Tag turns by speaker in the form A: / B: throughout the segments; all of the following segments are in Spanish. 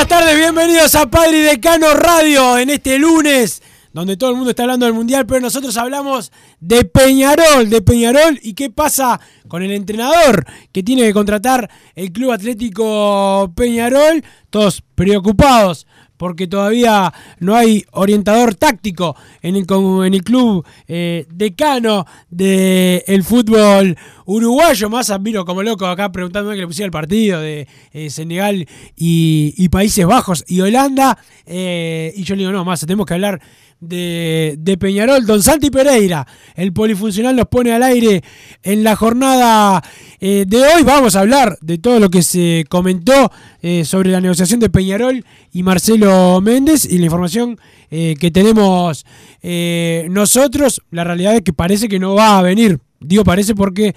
A: Buenas tardes, bienvenidos a Padre y Decano Radio en este lunes, donde todo el mundo está hablando del Mundial, pero nosotros hablamos de Peñarol, de Peñarol y qué pasa con el entrenador que tiene que contratar el Club Atlético Peñarol, todos preocupados porque todavía no hay orientador táctico en el, en el club eh, decano del fútbol uruguayo. Más admiro como loco acá preguntándome que le pusiera el partido de eh, Senegal y, y Países Bajos y Holanda. eh, y yo le digo, no, más, tenemos que hablar de, de Peñarol. Don Santi Pereira, el polifuncional, nos pone al aire en la jornada eh, de hoy. Vamos a hablar de todo lo que se comentó eh, sobre la negociación de Peñarol y Marcelo Méndez y la información eh, que tenemos nosotros. La realidad es que parece que no va a venir. Digo parece porque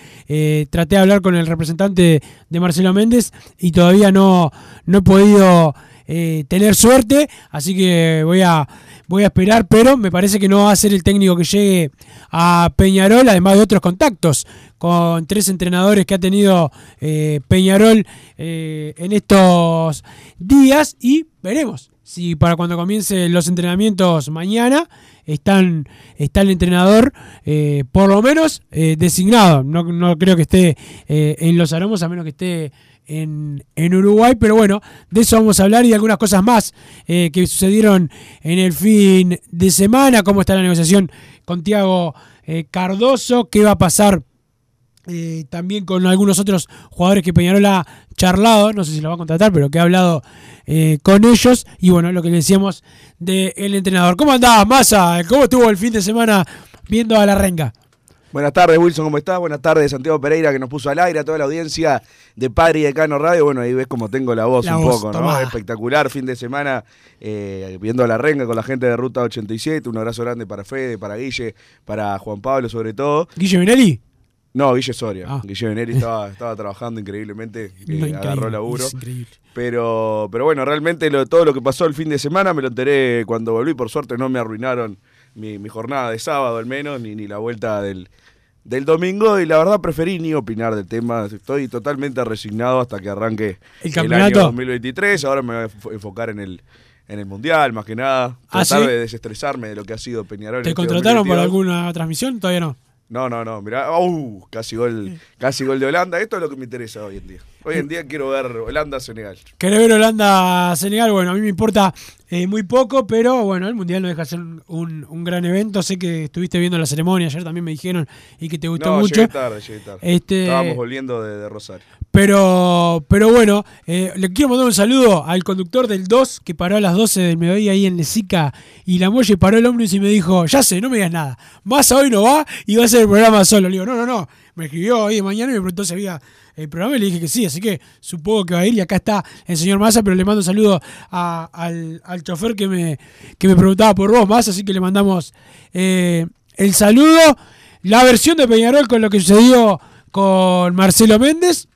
A: traté de hablar con el representante de Marcelo Méndez y todavía no, no he podido eh, tener suerte, así que voy a, voy a esperar, pero me parece que no va a ser el técnico que llegue a Peñarol, además de otros contactos con tres entrenadores que ha tenido eh, Peñarol eh, en estos días y veremos si para cuando comiencen los entrenamientos mañana están, está el entrenador por lo menos designado. No, no creo que esté en Los Aromos a menos que esté en, en Uruguay, pero bueno, de eso vamos a hablar y de algunas cosas más eh, que sucedieron en el fin de semana, cómo está la negociación con Tiago eh, Cardoso, qué va a pasar eh, también con algunos otros jugadores que Peñarol ha charlado, no sé si lo va a contratar, pero que ha hablado eh, con ellos. Y bueno, lo que le decíamos del entrenador. ¿Cómo andabas, Massa? ¿Cómo estuvo el fin de semana viendo a la renga?
B: Buenas tardes, Wilson, ¿cómo estás? Buenas tardes, Santiago Pereira, que nos puso al aire, a toda la audiencia de Padre y Decano Radio. Bueno, ahí ves como tengo la voz
A: La
B: un
A: voz,
B: poco, ¿no? Espectacular, fin de semana, eh, viendo la renga con la gente de Ruta 87. Un abrazo grande para Fede, para Guille, para Juan Pablo, sobre todo.
A: Guille Benelli.
B: No, Guille Soria.
A: Ah.
B: Guille Veneri estaba, estaba trabajando increíblemente, eh,
A: No,
B: agarró laburo.
A: increíble.
B: Pero, pero bueno, realmente lo- todo lo que pasó el fin de semana me lo enteré cuando volví. Por suerte no me arruinaron mi, mi jornada de sábado al menos, ni, ni la vuelta del, del domingo. Y la verdad preferí ni opinar del tema. Estoy totalmente resignado hasta que arranque
A: ¿El
B: año
A: campeonato?
B: 2023. Ahora me voy a enfo- enfocar en el, en el Mundial, más que nada.
A: ¿Ah,
B: Tratar
A: sí?
B: de desestresarme de lo que ha sido Peñarol.
A: ¿Te
B: este
A: contrataron por
B: 2022.
A: alguna transmisión? Todavía no.
B: No, no, no, mirá, uh, casi gol, casi gol de Holanda. Esto es lo que me interesa hoy en día. Hoy en día quiero ver Holanda-Senegal.
A: Querés ver Holanda-Senegal, bueno, a mí me importa eh, muy poco, pero bueno, el Mundial no deja de ser un, gran evento. Sé que estuviste viendo la ceremonia, ayer también me dijeron y que te gustó
B: No,
A: mucho.
B: llegué tarde, llegué tarde.
A: Este-
B: Estábamos volviendo de, de Rosario.
A: Pero, pero bueno, eh, le quiero mandar un saludo al conductor del 2 que paró a las 12 del mediodía ahí en Lesica y la Molle paró el ómnibus y me dijo, ya sé, no me digas nada, más hoy no va y va a ser el programa solo. Le digo, no, no, no, me escribió hoy de mañana y me preguntó si había el programa y le dije que sí, así que supongo que va a ir y acá está el señor Massa, pero le mando un saludo al, al chofer que me, que me preguntaba por vos, Massa, así que le mandamos eh, el saludo. La versión de Peñarol con lo que sucedió con Marcelo Méndez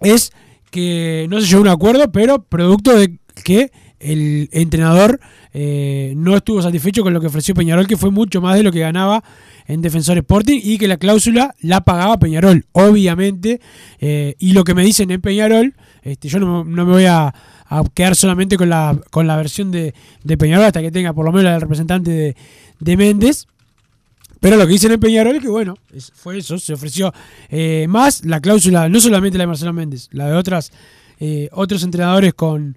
A: es que no se llegó a un acuerdo, pero producto de que el entrenador eh, no estuvo satisfecho con lo que ofreció Peñarol, que fue mucho más de lo que ganaba en Defensor Sporting y que la cláusula la pagaba Peñarol, obviamente. eh, y lo que me dicen en Peñarol, este, yo no, no me voy a, a quedar solamente con la, con la versión de, de Peñarol hasta que tenga por lo menos del representante de, de Méndez. Pero lo que dicen en Peñarol es que, bueno, fue eso, se ofreció eh, más la cláusula, no solamente la de Marcelo Méndez, la de otras otros entrenadores con,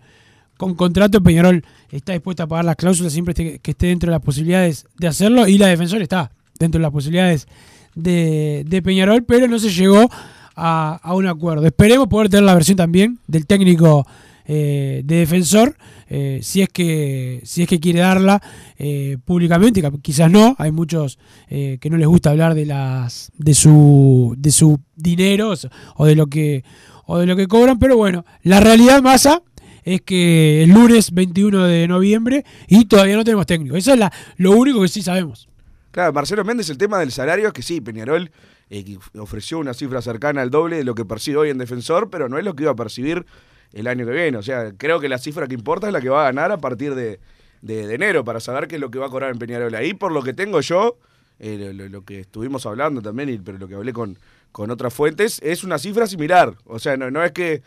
A: con contrato. Peñarol está dispuesta a pagar las cláusulas siempre que esté dentro de las posibilidades de hacerlo y la defensor está dentro de las posibilidades de, de Peñarol, pero no se llegó a, un acuerdo. Esperemos poder tener la versión también del técnico eh, de defensor, eh, si es que si es que quiere darla eh, públicamente, quizás no, hay muchos que no les gusta hablar de las de su de su dinero o de lo que o de lo que cobran, pero bueno, la realidad masa es que el lunes 21 de noviembre y todavía no tenemos técnico. Eso es la, lo único que sí sabemos.
B: Claro, Marcelo Méndez, el tema del salario es que sí, Peñarol eh, ofreció una cifra cercana al doble de lo que percibe hoy en Defensor, pero no es lo que iba a percibir el año que viene. O sea, creo que la cifra que importa es la que va a ganar a partir de, de- enero, para saber qué es lo que va a cobrar en Peñarol. Ahí, por lo que tengo yo, eh, lo, que estuvimos hablando también, y, pero lo que hablé con, con otras fuentes, es una cifra similar. O sea, no es que...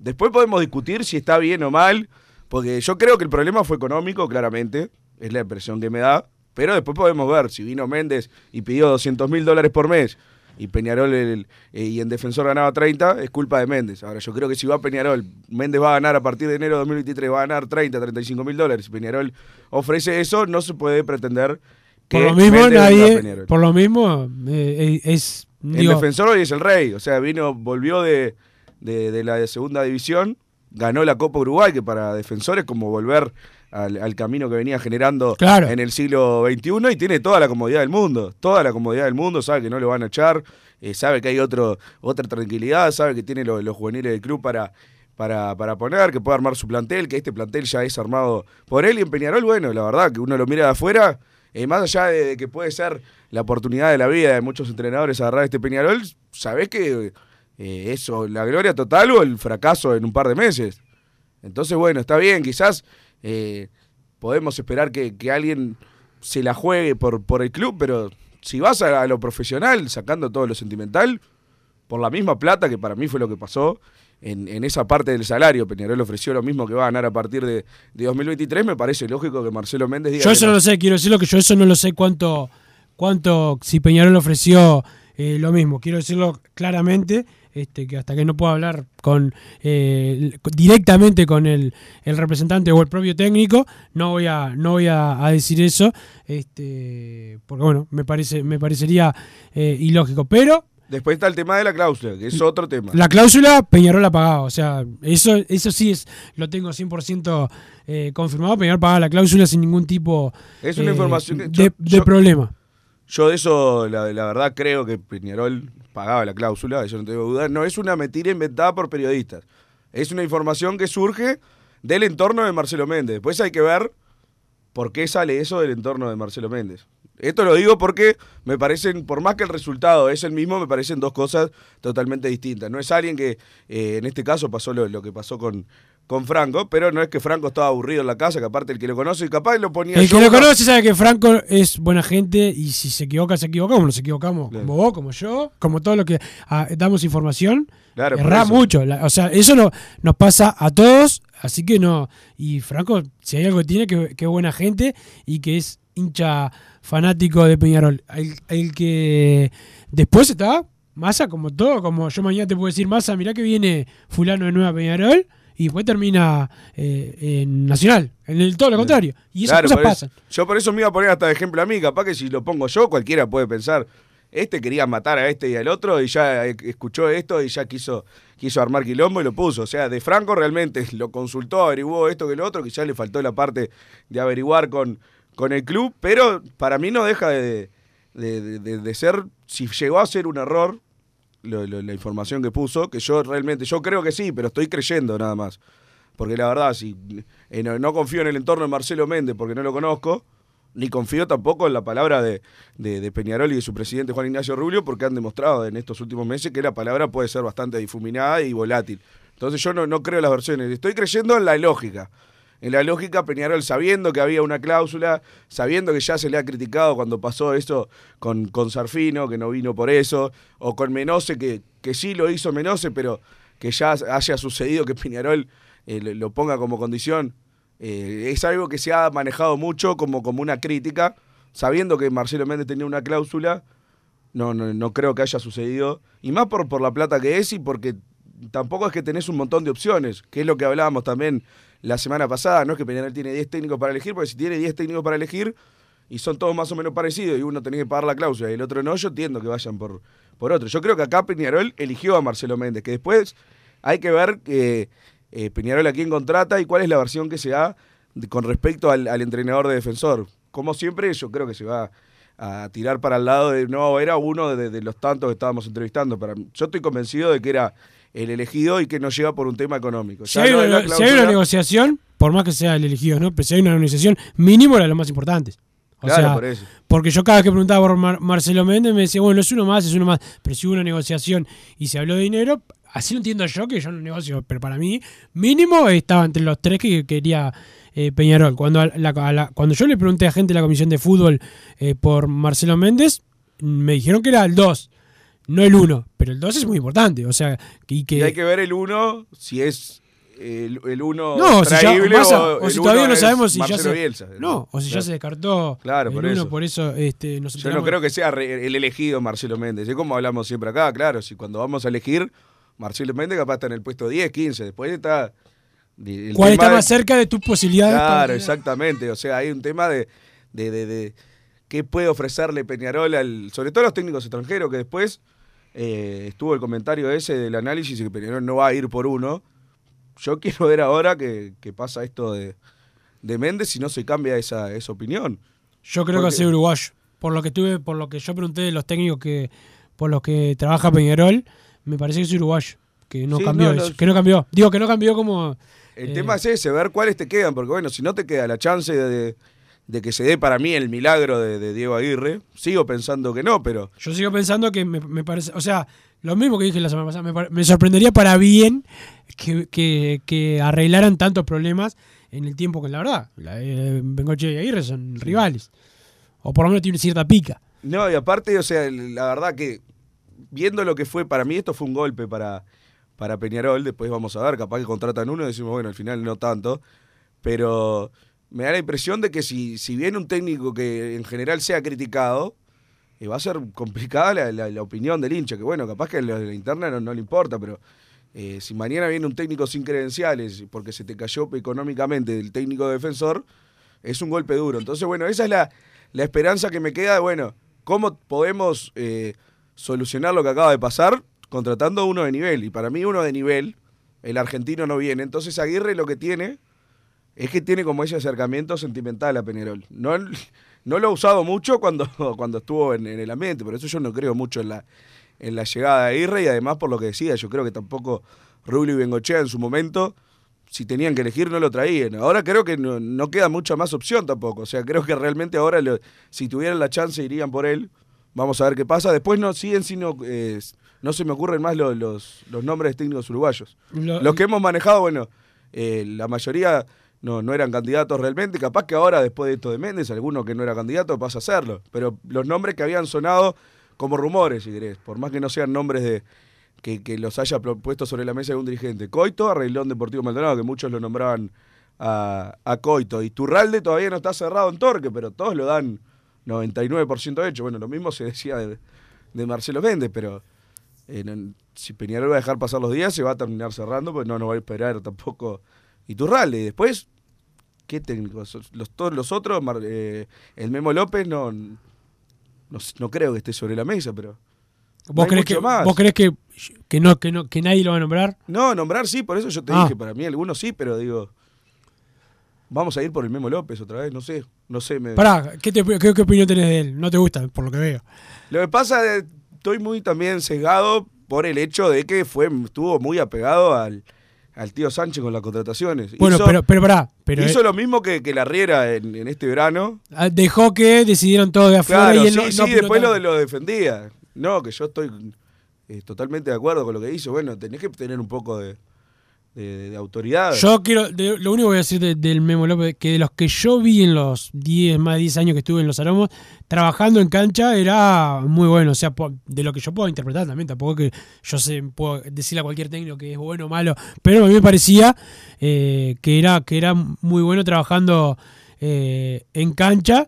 B: Después podemos discutir si está bien o mal, porque yo creo que el problema fue económico, claramente, es la impresión que me da, pero después podemos ver si vino Méndez y pidió 200 mil dólares por mes y Peñarol el- eh, y en defensor ganaba 30, es culpa de Méndez. Ahora, yo creo que si va Peñarol, Méndez va a ganar a partir de enero de 2023, va a ganar 30, 35 mil dólares. Si Peñarol ofrece eso, no se puede pretender que
A: Por lo mismo, nadie,
B: Peñarol.
A: por lo mismo, eh, eh, es
B: El defensor hoy es el rey, o sea, vino, volvió de, de- de la de segunda división, ganó la Copa Uruguay, que para defensores es como volver al, al camino que venía generando
A: Claro.
B: en el siglo XXI y tiene toda la comodidad del mundo, toda la comodidad del mundo, sabe que no lo van a echar, eh, sabe que hay otro, otra tranquilidad, sabe que tiene lo- los juveniles del club para, para, para poner, que puede armar su plantel, que este plantel ya es armado por él y en Peñarol, bueno, la verdad que uno lo mira de afuera, eh, más allá de, de que puede ser la oportunidad de la vida de muchos entrenadores agarrar este Peñarol, sabés que eh, eso, la gloria total o el fracaso en un par de meses. Entonces, bueno, está bien, quizás eh, podemos esperar que, que alguien se la juegue por, por el club, pero si vas a, a lo profesional, sacando todo lo sentimental, por la misma plata, que para mí fue lo que pasó, en, en esa parte del salario, Peñarol ofreció lo mismo que va a ganar a partir de, de 2023, me parece lógico que Marcelo Méndez diga
A: yo eso
B: no.
A: no lo sé, quiero decirlo que yo eso no lo sé cuánto, cuánto si Peñarol ofreció eh, lo mismo. Quiero decirlo claramente, este, que hasta que no pueda hablar con eh, directamente con el, el representante o el propio técnico, no voy a, no voy a, a decir eso, este, porque bueno, me parece, me parecería eh, ilógico. Pero
B: Después está el tema de la cláusula, que es otro tema.
A: La cláusula Peñarol la pagaba, o sea, eso, eso sí es, lo tengo 100% eh, confirmado, Peñarol pagaba la cláusula sin ningún tipo
B: Es una
A: eh,
B: información que
A: de,
B: yo-
A: de
B: yo-
A: problema.
B: Yo de eso, la, verdad, creo que Peñarol pagaba la cláusula, eso no tengo duda. No es una mentira inventada por periodistas. Es una información que surge del entorno de Marcelo Méndez. Después hay que ver por qué sale eso del entorno de Marcelo Méndez. Esto lo digo porque me parecen, por más que el resultado es el mismo, me parecen dos cosas totalmente distintas. No es alguien que, eh, en este caso, pasó lo que pasó con, con Franco, pero no es que Franco estaba aburrido en la casa, que aparte el que lo conoce, capaz lo ponía
A: El que lo
B: no.
A: conoce sabe que Franco es buena gente y si se equivoca, se equivoca, como nos equivocamos,
B: Claro.
A: como vos, como yo, como todos los que ah, damos información,
B: Claro, eso.
A: mucho. La- o sea, eso no, nos pasa a todos, así que no. Y Franco, si hay algo que tiene, que, que es buena gente y que es hincha fanático de Peñarol. El, el que después está Massa, como todo, como yo mañana te puedo decir, Massa, mirá que viene fulano de Nueva Peñarol. Y después termina eh, en Nacional, en el todo lo contrario. Y esas
B: Claro,
A: cosas
B: por eso-
A: pasan.
B: yo por eso me iba a poner hasta de ejemplo a mí, capaz que si lo pongo yo, cualquiera puede pensar, este quería matar a este y al otro y ya eh, escuchó esto y ya quiso, quiso armar quilombo y lo puso. O sea, de Franco realmente lo consultó, averiguó esto que lo otro, quizás le faltó la parte de averiguar con, con el club, pero para mí no deja de, de- de- de- de ser, si llegó a ser un error, lo- lo- la información que puso, que yo realmente, yo creo que sí, pero estoy creyendo nada más. Porque la verdad, si eh, no, no confío en el entorno de Marcelo Méndez porque no lo conozco, ni confío tampoco en la palabra de, de, Peñarol y de su presidente Juan Ignacio Rubio, porque han demostrado en estos últimos meses que la palabra puede ser bastante difuminada y volátil. Entonces yo no, no creo en las versiones, estoy creyendo en la lógica. En la lógica, Peñarol sabiendo que había una cláusula, sabiendo que ya se le ha criticado cuando pasó eso con, con Sarfino, que no vino por eso, o con Menose, que, que sí lo hizo Menose, pero que ya haya sucedido que Peñarol eh, lo ponga como condición. Eh, es algo que se ha manejado mucho como, como una crítica, sabiendo que Marcelo Méndez tenía una cláusula, no, no, no creo que haya sucedido. Y más por, por la plata que es y porque tampoco es que tenés un montón de opciones, que es lo que hablábamos también la semana pasada. No es que Peñarol tiene 10 técnicos para elegir, porque si tiene 10 técnicos para elegir y son todos más o menos parecidos y uno tenés que pagar la cláusula y el otro no, yo entiendo que vayan por, por otro. Yo creo que acá Peñarol eligió a Marcelo Méndez, que después hay que ver que eh, Peñarol a quién contrata y cuál es la versión que se da con respecto al, al entrenador de defensor. Como siempre, yo creo que se va a tirar para el lado de, no, era uno de, de los tantos que estábamos entrevistando. Para, yo estoy convencido de que era el elegido y que no llega por un tema económico.
A: Si hay, una, si hay una
B: cláusula-
A: negociación, por más que sea el elegido, ¿no? Pero si hay una negociación, mínimo era lo más importante. O
B: Claro,
A: sea,
B: por eso.
A: porque yo cada vez que preguntaba por Mar- Marcelo Méndez me decía, bueno, es uno más, es uno más. Pero si hubo una negociación y se habló de dinero, así lo entiendo yo, que yo no negocio, pero para mí, mínimo estaba entre los tres que quería eh, Peñarol. Cuando, a la- a la- cuando yo le pregunté a gente de la comisión de fútbol eh, por Marcelo Méndez, me dijeron que era el 2, no el 1. Pero el 2 es muy importante. O sea, y que.
B: Y hay que ver el uno, si es el, el uno
A: No, o si, ya, pasa,
B: o,
A: si todavía no sabemos si ya se,
B: Bielsa.
A: no, o si ya se descartó
B: Claro,
A: el
B: por
A: uno,
B: eso.
A: por eso este, nos
B: Yo no creo que sea re- el elegido Marcelo Méndez. Es como hablamos siempre acá, claro. Si cuando vamos a elegir, Marcelo Méndez capaz está en el puesto 10, 15. Después está. el
A: ¿Cuál está
B: de-
A: más cerca de tus posibilidades?
B: Claro, exactamente. O sea, hay un tema de, de, de- de qué puede ofrecerle Peñarol, al, sobre todo a los técnicos extranjeros, que después eh, estuvo el comentario ese del análisis que Peñarol no va a ir por uno. Yo quiero ver ahora que, que pasa esto de, de Méndez si no se cambia esa, esa opinión.
A: Yo creo que va a
B: Porque-
A: ser uruguayo. Por lo que tuve, por lo que yo pregunté de los técnicos que por los que trabaja Peñarol, me parece que es uruguayo. Que no
B: Sí,
A: cambió
B: no, no,
A: eso, Que no cambió. Digo que no cambió como.
B: El
A: eh,
B: tema es ese, ver cuáles te quedan, porque bueno, si no te queda la chance de, de que se dé para mí el milagro de, de Diego Aguirre, sigo pensando que no, pero
A: Yo sigo pensando que me, me parece. O sea, lo mismo que dije la semana pasada. Me, sorprendería para bien que, que- que arreglaran tantos problemas en el tiempo que la verdad. La, eh, Bengoche y Aguirre son rivales. O por lo menos tienen cierta pica.
B: No, y aparte, o sea, la verdad que viendo lo que fue, para mí esto fue un golpe para, para Peñarol, después vamos a ver, capaz que contratan uno y decimos, bueno, al final no tanto, pero me da la impresión de que si, si viene un técnico que en general sea criticado, eh, va a ser complicada la, la- la opinión del hincha, que bueno, capaz que la, la interna no, le importa, pero eh, si mañana viene un técnico sin credenciales porque se te cayó económicamente el técnico defensor, es un golpe duro. Entonces, bueno, esa es la, la esperanza que me queda, de, bueno, ¿cómo podemos eh, solucionar lo que acaba de pasar? Contratando uno de nivel. Y para mí uno de nivel, el argentino no viene. Entonces Aguirre lo que tiene es que tiene como ese acercamiento sentimental a Peñarol. No, no lo ha usado mucho cuando, cuando estuvo en, en el ambiente, por eso yo no creo mucho en la, en la llegada de Aguirre y además por lo que decía, yo creo que tampoco Rubio y Bengochea en su momento, si tenían que elegir, no lo traían. Ahora creo que no, no queda mucha más opción tampoco. O sea, creo que realmente ahora, lo- si tuvieran la chance, irían por él. Vamos a ver qué pasa. Después no siguen sino eh, no se me ocurren más lo- los, los nombres técnicos uruguayos.
A: Lo-
B: Los que hemos manejado, bueno, eh, la mayoría no, no eran candidatos realmente. Capaz que ahora, después de esto de Méndez, alguno que no era candidato pasa a serlo. Pero los nombres que habían sonado como rumores, si querés, por más que no sean nombres de que, que los haya puesto sobre la mesa de un dirigente. Coito, Arreglón Deportivo Maldonado, que muchos lo nombraban a, a Coito. Y Turralde todavía no está cerrado en Torque, pero todos lo dan 99% hecho. Bueno, lo mismo se decía de, de Marcelo Méndez, pero eh, no- si Peñarol va a dejar pasar los días, se va a terminar cerrando, pues no nos va a esperar tampoco Iturralde. Y después, ¿qué técnicos? Los, todos los otros, Mar- eh, el Memo López, no, no, no creo que esté sobre la mesa, pero... no
A: ¿Vos
B: hay
A: crees, que,
B: más.
A: ¿Vos crees que, que, no, que, no, que nadie lo va a nombrar?
B: No, nombrar sí, por eso yo te
A: Ah.
B: dije, para mí algunos sí, pero digo, vamos a ir por el Memo López otra vez, no sé, no sé. Me...
A: Pará, ¿qué, te- qué, qué opinión tenés de él? No te gusta, por lo que veo.
B: Lo que pasa, es estoy muy también sesgado por el hecho de que fue estuvo muy apegado al, al tío Sánchez con las contrataciones.
A: Bueno,
B: hizo,
A: pero, pero pará. Pero
B: hizo
A: eh,
B: lo mismo que, que la Riera en, en este verano.
A: ah, dejó que decidieron todo de afuera
B: Claro,
A: y él
B: sí,
A: no,
B: sí,
A: no
B: después lo, lo defendía. No, que yo estoy eh, totalmente de acuerdo con lo que hizo. Bueno, tenés que tener un poco de, de- de autoridad.
A: Yo quiero, lo único que voy a decir de- del Memo López, que de los que yo vi en los 10, más de 10 años que estuve en los aromos, trabajando en cancha, era muy bueno. O sea, de lo que yo puedo interpretar también, tampoco que yo sé, puedo decirle a cualquier técnico que es bueno o malo, pero a mí me parecía eh, que, era, que era muy bueno trabajando eh, en cancha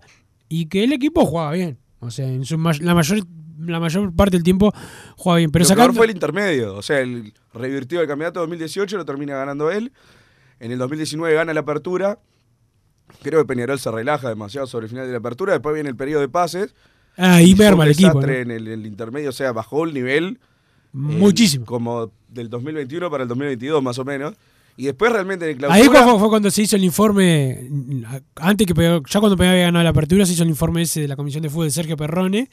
A: y que el equipo jugaba bien. O sea, en su la mayor la mayor parte del tiempo jugaba bien. Pero
B: lo peor
A: sacando,
B: fue el intermedio. O sea, el revirtió el campeonato 2018, lo termina ganando él. En el 2019 gana la apertura. Creo que Peñarol se relaja demasiado sobre el final de la apertura. Después viene el periodo de pases.
A: ahí
B: Fue
A: merma el equipo. ¿no?
B: en el, el intermedio. O sea, bajó el nivel. eh,
A: Muchísimo.
B: como del 2021 para el 2022, más o menos. Y después realmente en el clausura.
A: Ahí fue, fue cuando se hizo el informe, antes que ya cuando Peñarol había ganado la apertura, se hizo el informe ese de la Comisión de Fútbol de Sergio Perrone,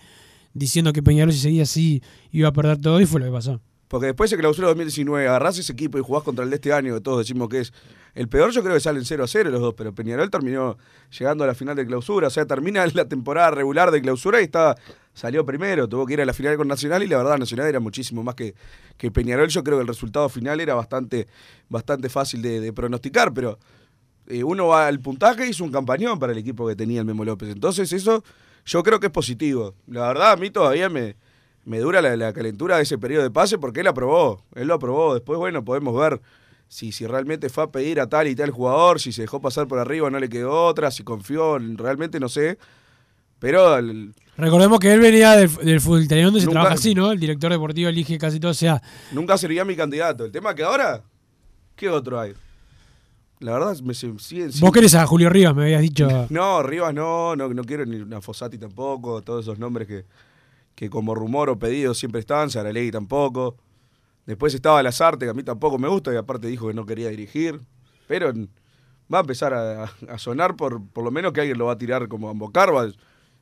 A: diciendo que Peñarol si seguía así iba a perder todo y fue lo que pasó.
B: Porque después de clausura 2019, agarrás ese equipo y jugás contra el de este año, que todos decimos que es el peor, yo creo que salen 0 a 0 los dos, pero Peñarol terminó llegando a la final de clausura, o sea, termina la temporada regular de clausura y estaba, salió primero, tuvo que ir a la final con Nacional y la verdad Nacional era muchísimo más que, que Peñarol, yo creo que el resultado final era bastante, bastante fácil de, de pronosticar, pero eh, uno va al puntaje y hizo un campañón para el equipo que tenía el Memo López, entonces eso yo creo que es positivo, la verdad a mí todavía me me dura la, la calentura de ese periodo de pase porque él aprobó, él lo aprobó. Después, bueno, podemos ver si, si realmente fue a pedir a tal y tal jugador, si se dejó pasar por arriba, no le quedó otra, si confió, realmente no sé. Pero el-
A: Recordemos que él venía del, del fútbol italiano donde se
B: Nunca-
A: trabaja así, ¿no? El director deportivo elige casi todo, o sea,
B: nunca sería mi candidato. El tema que ahora, ¿qué otro hay? La verdad, me siguen
A: vos querés a Julio Rivas, me habías dicho.
B: No, Rivas no, no, no quiero ni una Fossati tampoco, todos esos nombres que, que como rumor o pedido siempre están, Saralegui tampoco. Después estaba Lazarte, que a mí tampoco me gusta, y aparte dijo que no quería dirigir. Pero va a empezar a, a sonar por, por lo menos que alguien lo va a tirar como a Bocarva.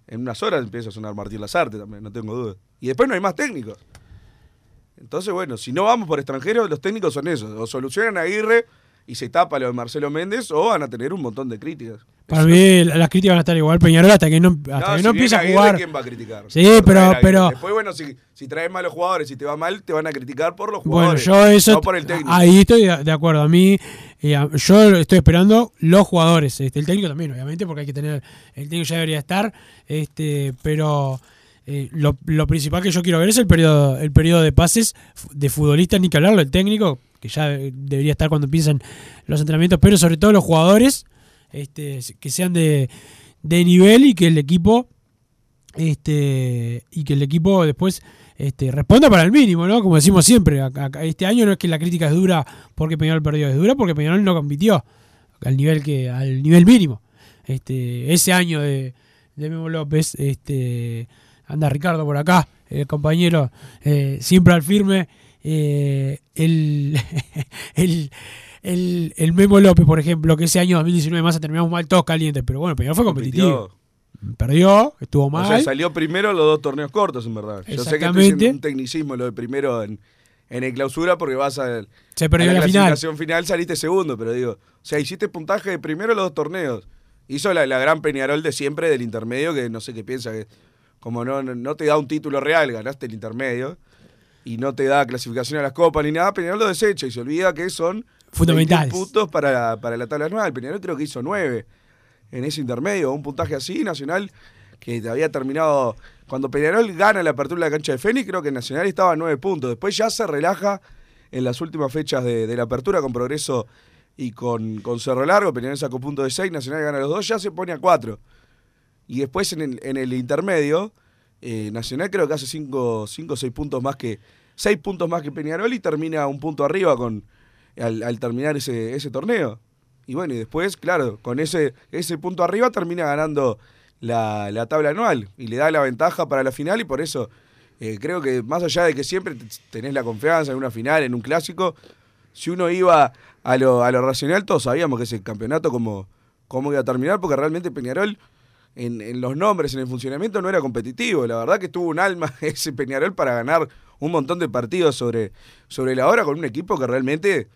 B: En unas horas empieza a sonar Martín Lazarte también, no tengo duda. Y después no hay más técnicos. Entonces, bueno, si no vamos por extranjeros, los técnicos son esos. O solucionan a Aguirre y se tapa lo de Marcelo Méndez, o van a tener un montón de críticas.
A: Para mí las críticas van a estar igual Peñarol hasta que no, hasta que
B: si
A: no empiece a
B: Aguirre,
A: jugar.
B: ¿Quién va a criticar?
A: Sí, pero- pero-
B: Después, bueno, si, si traes malos jugadores y te va mal, te van a criticar por los
A: Bueno,
B: jugadores.
A: yo eso.
B: No por el técnico.
A: Ahí estoy de acuerdo. A mí, eh, yo estoy esperando los jugadores. Este, el técnico también, obviamente, porque hay que tener. El técnico ya debería estar. Este, pero eh, lo, lo principal que yo quiero ver es el periodo, el periodo de pases de futbolistas, ni que hablarlo, el técnico, que ya eh, debería estar cuando empiezan los entrenamientos, pero sobre todo los jugadores, este, que sean de, de nivel y que el equipo este y que el equipo después este, responda para el mínimo, ¿no? Como decimos siempre, acá- este año no es que la crítica es dura porque Peñarol perdió, es dura porque Peñarol no compitió al nivel que al nivel mínimo. Este, ese año de, de Memo López, este, anda Ricardo por acá, el compañero eh, siempre al firme, eh, el, el, el, el Memo López, por ejemplo, que ese año 2019 más terminamos mal todos calientes, pero bueno, Peñarol fue competitivo. Perdió, estuvo mal.
B: O sea, salió primero los dos torneos cortos, en verdad. Yo sé que estoy diciendo un tecnicismo lo de primero en, en el clausura porque vas a,
A: Se perdió
B: a la,
A: la final.
B: clasificación final. saliste segundo, pero digo, o sea, hiciste puntaje de primero los dos torneos. Hizo la, la gran Peñarol de siempre del intermedio, que no sé qué piensa, que como no, no te da un título real, ganaste el intermedio, y no te da clasificación a las copas ni nada, Peñarol lo desecha y se olvida que son
A: Fundamentales.
B: 21 puntos para, para la tabla anual. Peñarol creo que hizo 9 en ese intermedio, un puntaje así, Nacional, que había terminado. Cuando Peñarol gana la apertura de la cancha de Fénix, creo que Nacional estaba a 9 puntos. Después ya se relaja en las últimas fechas de, de la apertura con progreso y con, con Cerro Largo. Peñarol sacó punto de 6, Nacional gana los dos, ya se pone a 4. Y después en el, en el intermedio, eh, Nacional creo que hace 5 o 6 puntos más que. 6 puntos más que Peñarol y termina un punto arriba con al, terminar ese, ese torneo. Y bueno, y después, claro, con ese, ese punto arriba termina ganando la, la tabla anual y le da la ventaja para la final y por eso eh, creo que más allá de que siempre tenés la confianza en una final, en un clásico, si uno iba a lo, a lo racional, todos sabíamos que ese campeonato como, cómo iba a terminar, porque realmente Peñarol en, en los nombres, en el funcionamiento, no era competitivo. La verdad que tuvo un alma ese Peñarol para ganar un montón de partidos sobre, sobre la hora con un equipo que realmente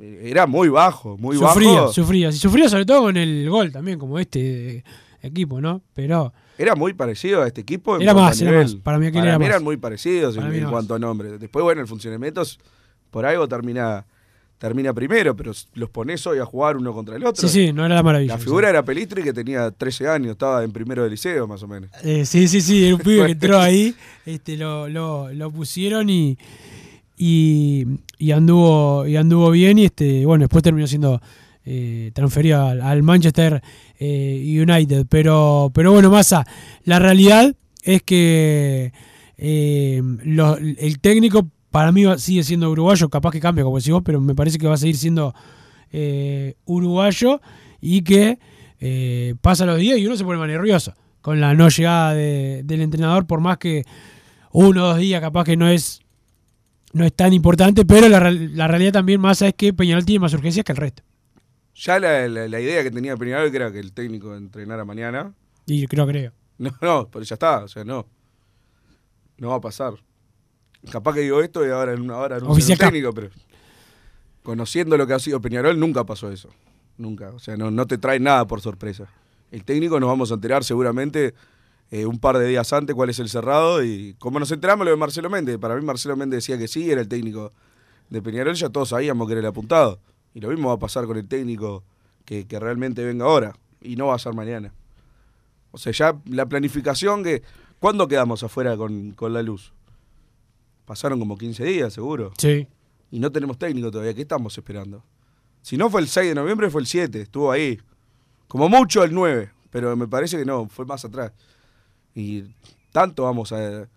B: eh, era muy bajo, muy
A: sufría,
B: bajo.
A: sufría. Sí, sufría sobre todo con el gol también, como este equipo, ¿no? Pero
B: Era muy parecido a este equipo. en
A: Era más, era más. Para mí
B: Para
A: era
B: mí
A: más.
B: eran muy parecidos en,
A: Para
B: cuanto a nombre. Después, bueno, el funcionamiento es- por algo termina, termina primero, pero los pones hoy a jugar uno contra el otro.
A: sí, sí, no era la maravilla.
B: La figura era Pelistri que tenía 13 años, estaba en primero de liceo más o menos.
A: Eh, sí, sí, sí, era un pibe que entró ahí, este, lo, lo, lo pusieron y, y, y anduvo y anduvo bien y este bueno después terminó siendo eh, transferido al, al Manchester eh, United pero pero bueno Massa la realidad es que lo- el técnico para mí sigue siendo uruguayo capaz que cambia como decís vos pero me parece que va a seguir siendo eh, uruguayo y que eh, pasa los días y uno se pone más nervioso con la no llegada de- del entrenador por más que uno o dos días capaz que no es no es tan importante, pero la, real- la realidad también más es que Peñarol tiene más urgencias que el resto.
B: Ya la, la- la idea que tenía Peñarol que era que el técnico entrenara mañana.
A: Y creo, creo.
B: No, no, pero ya está, o sea, no. No va a pasar. Capaz que digo esto y ahora en una hora un técnico, pero conociendo lo que ha sido Peñarol, nunca pasó eso. Nunca. O sea, no, no te trae nada por sorpresa. El técnico nos vamos a enterar seguramente eh, un par de días antes cuál es el cerrado y como nos enteramos lo de Marcelo Méndez. Para mí Marcelo Méndez decía que sí, era el técnico de Peñarol, ya todos sabíamos que era el apuntado. Y lo mismo va a pasar con el técnico que, que realmente venga ahora. Y no va a ser mañana. O sea, ya la planificación que... ¿Cuándo quedamos afuera con, con la luz? Pasaron como 15 días, seguro.
A: Sí.
B: Y no tenemos técnico todavía. ¿Qué estamos esperando? Si no fue el 6 de noviembre, fue el 7. Estuvo ahí. Como mucho el 9. Pero me parece que no, fue más atrás. Y tanto vamos a,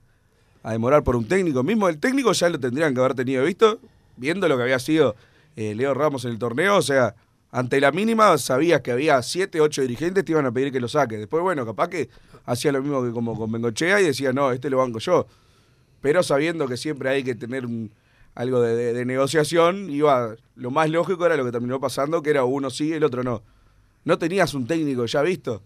B: a demorar por un técnico. Mismo el técnico ya lo tendrían que haber tenido visto, viendo lo que había sido eh, Leo Ramos en el torneo. O sea, ante la mínima sabías que había 7, 8 dirigentes te iban a pedir que lo saque. Después, bueno, capaz que hacía lo mismo que como con Bengochea y decía, no, este lo banco yo. Pero sabiendo que siempre hay que tener algo de, negociación, iba lo más lógico era lo que terminó pasando, que era uno sí, el otro no. No tenías un técnico ya visto.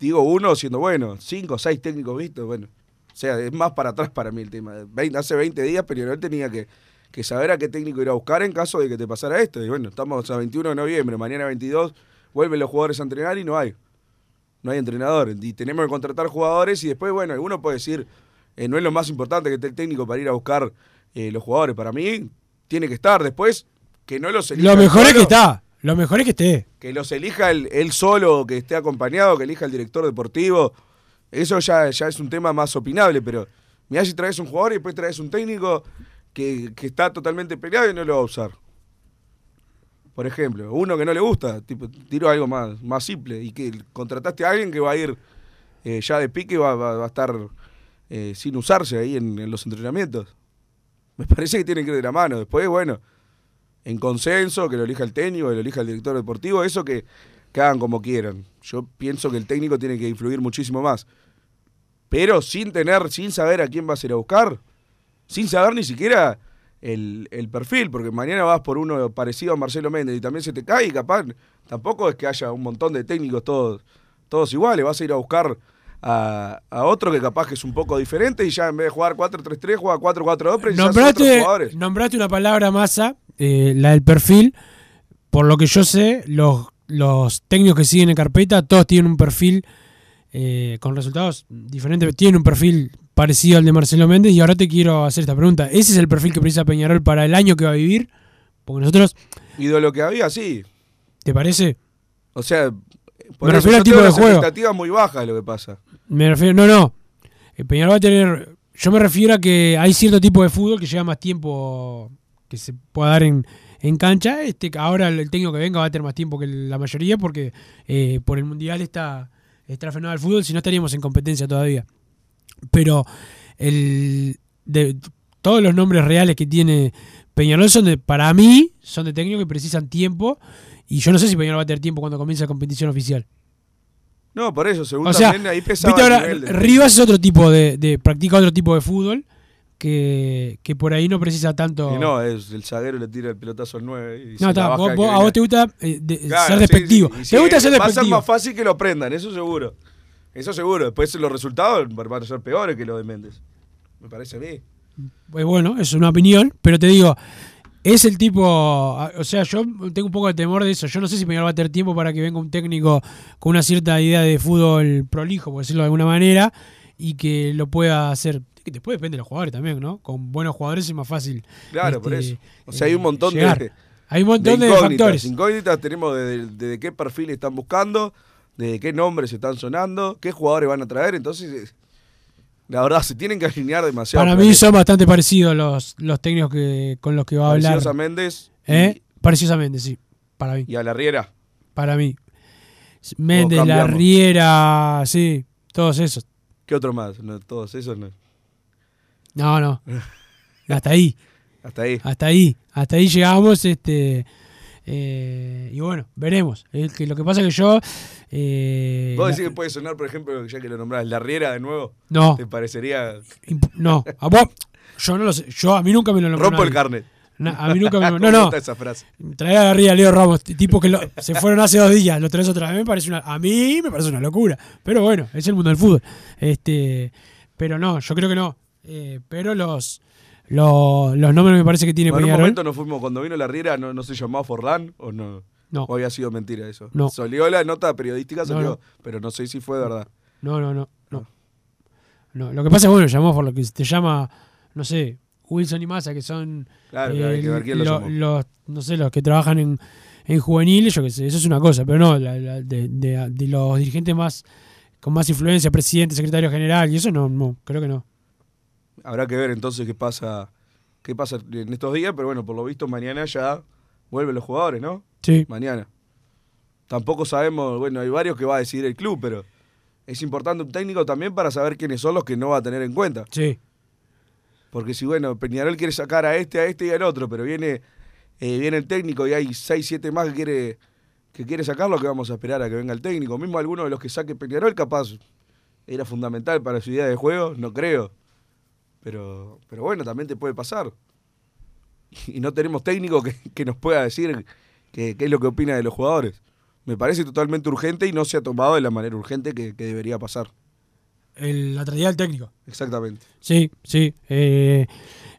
B: Digo uno siendo bueno, cinco seis técnicos vistos, bueno. O sea, es más para atrás para mí el tema. Vein- hace 20 días Peñarol tenía que, que saber a qué técnico ir a buscar en caso de que te pasara esto. Y bueno, estamos a 21 de noviembre, mañana 22, vuelven los jugadores a entrenar y no hay. No hay entrenador. Y tenemos que contratar jugadores y después, bueno, alguno puede decir, eh, no es lo más importante que esté el técnico para ir a buscar eh, los jugadores. Para mí, tiene que estar. Después, que no los elija
A: Lo mejor es que está. Lo mejor es que esté.
B: Que los elija él, él solo, que esté acompañado, que elija el director deportivo. Eso ya, ya es un tema más opinable, pero mirá si traes un jugador y después traes un técnico que, que está totalmente peleado y no lo va a usar. Por ejemplo, uno que no le gusta, tipo, tiro algo más, más simple, y que contrataste a alguien que va a ir eh, ya de pique, va, va- va a estar eh, sin usarse ahí en, los entrenamientos. Me parece que tienen que ir de la mano. Después, bueno, en consenso, que lo elija el técnico, que lo elija el director deportivo, eso que, que hagan como quieran. Yo pienso que el técnico tiene que influir muchísimo más. Pero sin tener, sin saber a quién vas a ir a buscar, sin saber ni siquiera el, el perfil, porque mañana vas por uno parecido a Marcelo Méndez y también se te cae y capaz tampoco es que haya un montón de técnicos todos, todos iguales, vas a ir a buscar a, a otro que capaz que es un poco diferente y ya en vez de jugar 4-3-3 juega 4-4-2, precisas otros
A: Nombraste,
B: jugadores.
A: nombraste una palabra masa, eh, la del perfil. Por lo que yo sé, los, los técnicos que siguen en carpeta, todos tienen un perfil eh, con resultados diferentes. Tienen un perfil parecido al de Marcelo Méndez. Y ahora te quiero hacer esta pregunta. ¿Ese es el perfil que precisa Peñarol para el año que va a vivir? Porque nosotros,
B: Y de lo que había, sí.
A: ¿te parece?
B: O sea, por
A: Me
B: eso
A: refiero al tipo de juego.
B: expectativas muy bajas lo que pasa.
A: Me refiero, no, no. El Peñarol va a tener. Yo me refiero a que hay cierto tipo de fútbol que lleva más tiempo que se pueda dar en, en cancha. Este, ahora el técnico que venga va a tener más tiempo que la mayoría porque eh, por el mundial está, está frenado el fútbol, si no estaríamos en competencia todavía. Pero el de todos los nombres reales que tiene Peñarol son de, para mí, son de técnicos que precisan tiempo. Y yo no sé si Peñarol va a tener tiempo cuando comience la competición oficial.
B: No, por eso, según
A: O sea,
B: también ahí pesaba
A: viste
B: el
A: ahora,
B: nivel de-
A: Rivas es otro tipo de, de- practica otro tipo de fútbol que, que por ahí no precisa tanto.
B: Y no, es el zaguero le tira el pelotazo al 9 y
A: No, está, vos- a vos te gusta eh, de-
B: Claro,
A: ser
B: sí,
A: despectivo.
B: sí, y
A: te
B: sí,
A: gusta ser
B: Va a ser
A: despectivo.
B: más fácil que lo aprendan, eso seguro. Eso seguro. Después los resultados van a ser peores que los de Méndez. Me parece a mí.
A: Pues bueno, es una opinión, pero te digo, es el tipo, a- o sea, yo tengo un poco de temor de eso. Yo no sé si Peñarol va a tener tiempo para que venga un técnico con una cierta idea de fútbol prolijo, por decirlo de alguna manera, y que lo pueda hacer. Que después depende de los jugadores también, ¿no? Con buenos jugadores es más fácil.
B: Claro, por
A: este,
B: eso. O sea, hay un montón
A: llegar.
B: de,
A: Hay un montón de,
B: incógnitas.
A: factores.
B: Incógnitas tenemos de, de- de qué perfil están buscando, de qué nombres están sonando, qué jugadores van a traer. Entonces, la verdad, se tienen que alinear demasiado.
A: Para mí son bastante parecidos los, los técnicos que, con los que va a hablar.
B: Parecidos a Méndez
A: ¿Eh? Pareciosamente, sí. Para mí.
B: y a la Riera.
A: Para mí. Méndez. La Riera, sí, todos esos.
B: ¿Qué otro más? No, todos esos no.
A: No, no. Hasta ahí.
B: Hasta ahí.
A: Hasta ahí. Hasta ahí llegamos. Este, eh, y bueno, veremos. Que, lo que pasa es que yo. eh,
B: ¿Vos decís que puede sonar, por ejemplo, ya que lo nombrás, la Riera de nuevo?
A: No.
B: ¿Te parecería?
A: no, a vos. Yo no lo sé. Yo, a mí nunca me lo nombró
B: Rompo el carnet.
A: Na- a mí nunca me lo
B: ¿Cómo
A: No, no.
B: esa frase?
A: Traer a la Ría Leo Ramos, tipo que lo- se fueron hace dos días, lo traes otra vez, me parece una, a mí me parece una locura. Pero bueno, es el mundo del fútbol. Este, pero no, yo creo que no. Eh, pero los, los, los nombres me parece que tiene
B: Bueno, en un momento nos fuimos, cuando vino la Riera, ¿no, no se llamaba Forlán o no?
A: No.
B: ¿O había sido mentira eso?
A: No.
B: Salió la nota periodística, salió,
A: no.
B: pero no sé si fue verdad.
A: No, no, no, no. No, lo que pasa es bueno, llamó por lo que te llama, no sé, Wilson y Massa, que son
B: Claro, hay que ver quién lo
A: lo- los, no sé, los que trabajan en, en juveniles, yo qué sé, eso es una cosa, pero no, la- la- de, de- de los dirigentes más con más influencia, presidente, secretario general, y eso no, no, creo que no.
B: Habrá que ver entonces qué pasa, qué pasa en estos días, pero bueno, por lo visto mañana ya vuelven los jugadores, ¿no?
A: Sí.
B: Mañana. Tampoco sabemos, bueno, hay varios que va a decidir el club, pero es importante un técnico también para saber quiénes son los que no va a tener en cuenta.
A: Sí.
B: Porque si, bueno, Peñarol quiere sacar a este, a este y al otro, pero viene, eh, viene el técnico y hay 6, 7 más que quiere, que quiere sacarlo, que vamos a esperar a que venga el técnico. Mismo alguno de los que saque Peñarol, capaz era fundamental para su idea de juego, no creo. Pero, pero bueno, también te puede pasar. Y no tenemos técnico que, que nos pueda decir qué es lo que opina de los jugadores. Me parece totalmente urgente y no se ha tomado de la manera urgente que, que debería pasar.
A: El, la traía del técnico.
B: Exactamente.
A: Sí, sí. eh,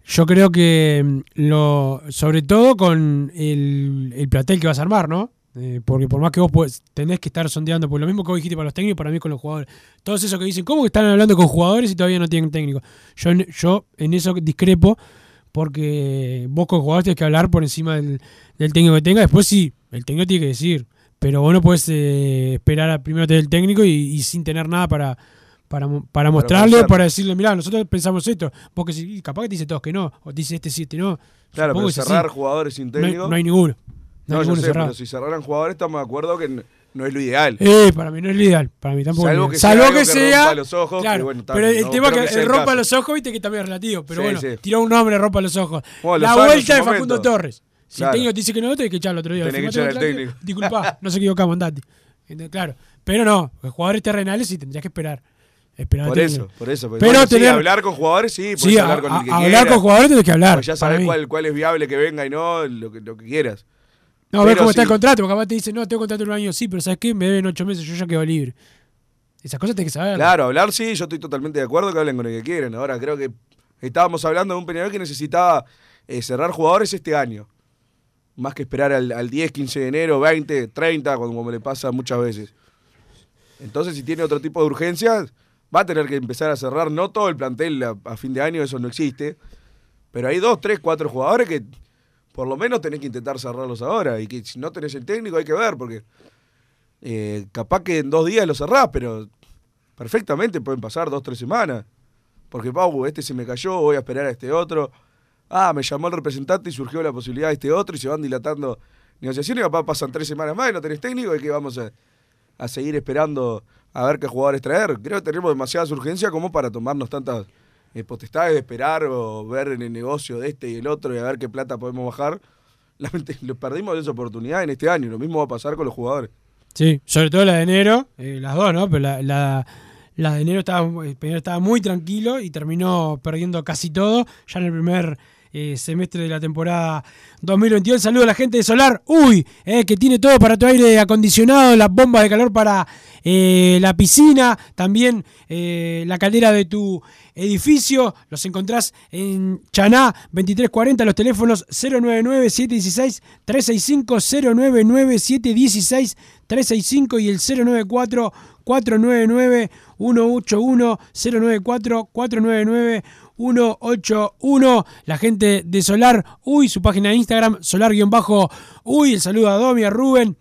A: yo creo que mm, lo, sobre todo con el, el plantel que vas a armar, ¿no? Eh, porque por más que vos pues, tenés que estar sondeando, por lo mismo que vos dijiste para los técnicos, para mí con los jugadores. Todos esos que dicen, ¿cómo que están hablando con jugadores y todavía no tienen técnico? Yo, en- yo en eso discrepo, porque vos con jugadores tienes que hablar por encima del, del técnico que tenga. Después sí, el técnico tiene que decir, pero vos no puedes eh, esperar a primero tener el técnico y, y sin tener nada para, para, para mostrarle o
B: ofrecer.
A: para decirle, mirá, nosotros pensamos esto. Vos que sí, capaz que te dice todos que no, o te dice este sí, este no.
B: Claro,
A: Supongo
B: pero cerrar jugadores sin
A: No hay,
B: técnico.
A: no hay ninguno. No,
B: yo sé,
A: cerrado.
B: pero si cerraran jugadores estamos de acuerdo que no es lo ideal.
A: Eh, para mí no es lo ideal. Para mí tampoco.
B: Salvo que sea
A: que
B: que
A: sea.
B: rompa los ojos,
A: claro,
B: que bueno, está
A: pero el
B: no
A: tema que,
B: que
A: el rompa
B: caso.
A: los ojos, viste que también es relativo. Pero
B: Sí,
A: bueno,
B: sí.
A: tiró un nombre, rompa los ojos.
B: Bueno,
A: la vuelta de Facundo. Torres. Si
B: Claro.
A: el técnico te dice que no, tenés que echarlo otro día.
B: Tenés que echar al
A: otro día.
B: técnico.
A: Disculpa, no se equivocamos, andate. Entonces, Claro. Pero no, los jugadores terrenales sí tendrías que esperar. Esperar
B: Por eso, por eso.
A: Pero
B: Bueno, sí,
A: tener-
B: hablar con jugadores, sí,
A: Sí,
B: hablar con
A: a-
B: el que
A: hablar con jugadores tenés que hablar.
B: Pues ya sabes cuál, cuál es viable que venga y no, lo que, lo que quieras.
A: No, a ver cómo está el contrato, porque capaz te dice, no, tengo contrato de un año, sí, pero ¿sabes qué? Me deben ocho meses, yo ya quedo libre. Esas cosas tenés que saber.
B: Claro, hablar sí, yo estoy totalmente de acuerdo que hablen con el que quieran. Ahora creo que estábamos hablando de un Peñarol que necesitaba eh, cerrar jugadores este año. Más que esperar al, al 10, 15 de enero, 20, 30, como, como le pasa muchas veces. Entonces, si tiene otro tipo de urgencias, va a tener que empezar a cerrar, no todo el plantel a, a fin de año, eso no existe. Pero hay dos, tres, cuatro jugadores que por lo menos tenés que intentar cerrarlos ahora. Y que si no tenés el técnico hay que ver, porque eh, capaz que en dos días lo cerrás, pero perfectamente pueden pasar dos, tres semanas. Porque, Pau, este se me cayó, voy a esperar a este otro. Ah, me llamó el representante y surgió la posibilidad de este otro y se van dilatando negociaciones. Capaz pasan tres semanas más y no tenés técnico y que vamos a, a seguir esperando a ver qué jugadores traer. Creo que tenemos demasiadas urgencias como para tomarnos tantas eh, potestades de esperar o ver en el negocio de este y el otro y a ver qué plata podemos bajar. Lo perdimos esa oportunidad en este año. Lo mismo va a pasar con los jugadores.
A: Sí, sobre todo la de enero, eh, las dos, ¿no? Pero la, la, la de enero estaba, eh, estaba muy tranquilo y terminó perdiendo casi todo. Ya en el primer eh, semestre de la temporada 2022. Saludo a la gente de Solar, uy, eh, que tiene todo para tu aire acondicionado, las bombas de calor para eh, la piscina, también eh, la caldera de tu edificio. Los encontrás en Chaná 2340, los teléfonos 099-716-365, 099-716-365 y el 094 499 181 094 499 181 la gente de Solar Uy, su página de Instagram Solar-Uy, el saludo a Domi, a Rubén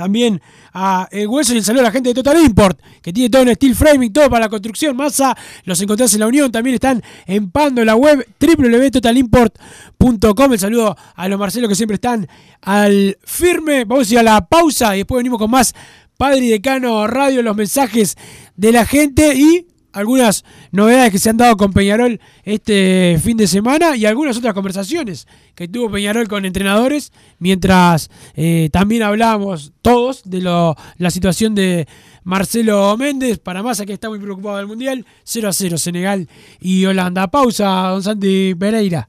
A: también a El Hueso y el saludo a la gente de Total Import, que tiene todo en steel framing, todo para la construcción, masa, los encontrás en la Unión, también están en Pando, la web www.totalimport.com, el saludo a los Marcelo que siempre están al firme, vamos a ir a la pausa y después venimos con más Padre y Decano Radio, los mensajes de la gente y algunas novedades que se han dado con Peñarol este fin de semana y algunas otras conversaciones que tuvo Peñarol con entrenadores, mientras eh, también hablábamos todos de lo, la situación de Marcelo Méndez, para Massa que está muy preocupado del Mundial, 0 a 0 Senegal y Holanda. Pausa, don Santi Pereira.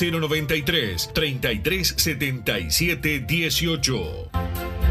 C: 093 33 77 18.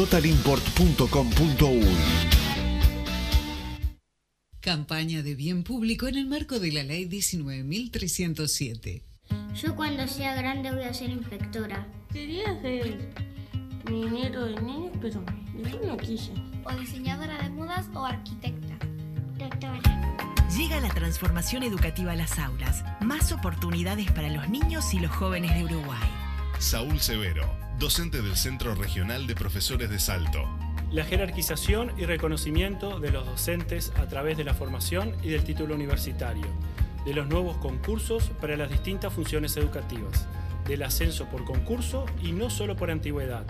D: www.totalimport.com.uy.
E: Campaña de bien público en el marco de la Ley 19.307.
F: Yo cuando sea grande voy a ser inspectora.
G: Quería ser minero de niños, pero después no quise.
H: O diseñadora de modas o arquitecta.
F: Doctora.
I: Llega la transformación educativa a las aulas. Más oportunidades para los niños y los jóvenes de Uruguay.
J: Saúl Severo, docente del Centro Regional de Profesores de Salto.
K: La jerarquización y reconocimiento de los docentes a través de la formación y del título universitario, de los nuevos concursos para las distintas funciones educativas, del ascenso por concurso y no solo por antigüedad,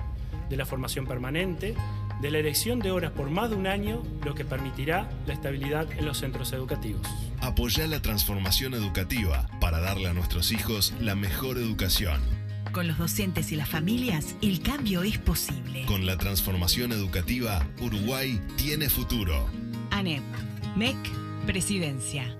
K: de la formación permanente, de la elección de horas por más de un año, lo que permitirá la estabilidad en los centros educativos.
J: Apoya la transformación educativa para darle a nuestros hijos la mejor educación.
I: Con los docentes y las familias, el cambio es posible.
J: Con la transformación educativa, Uruguay tiene futuro.
I: ANEP, MEC, Presidencia.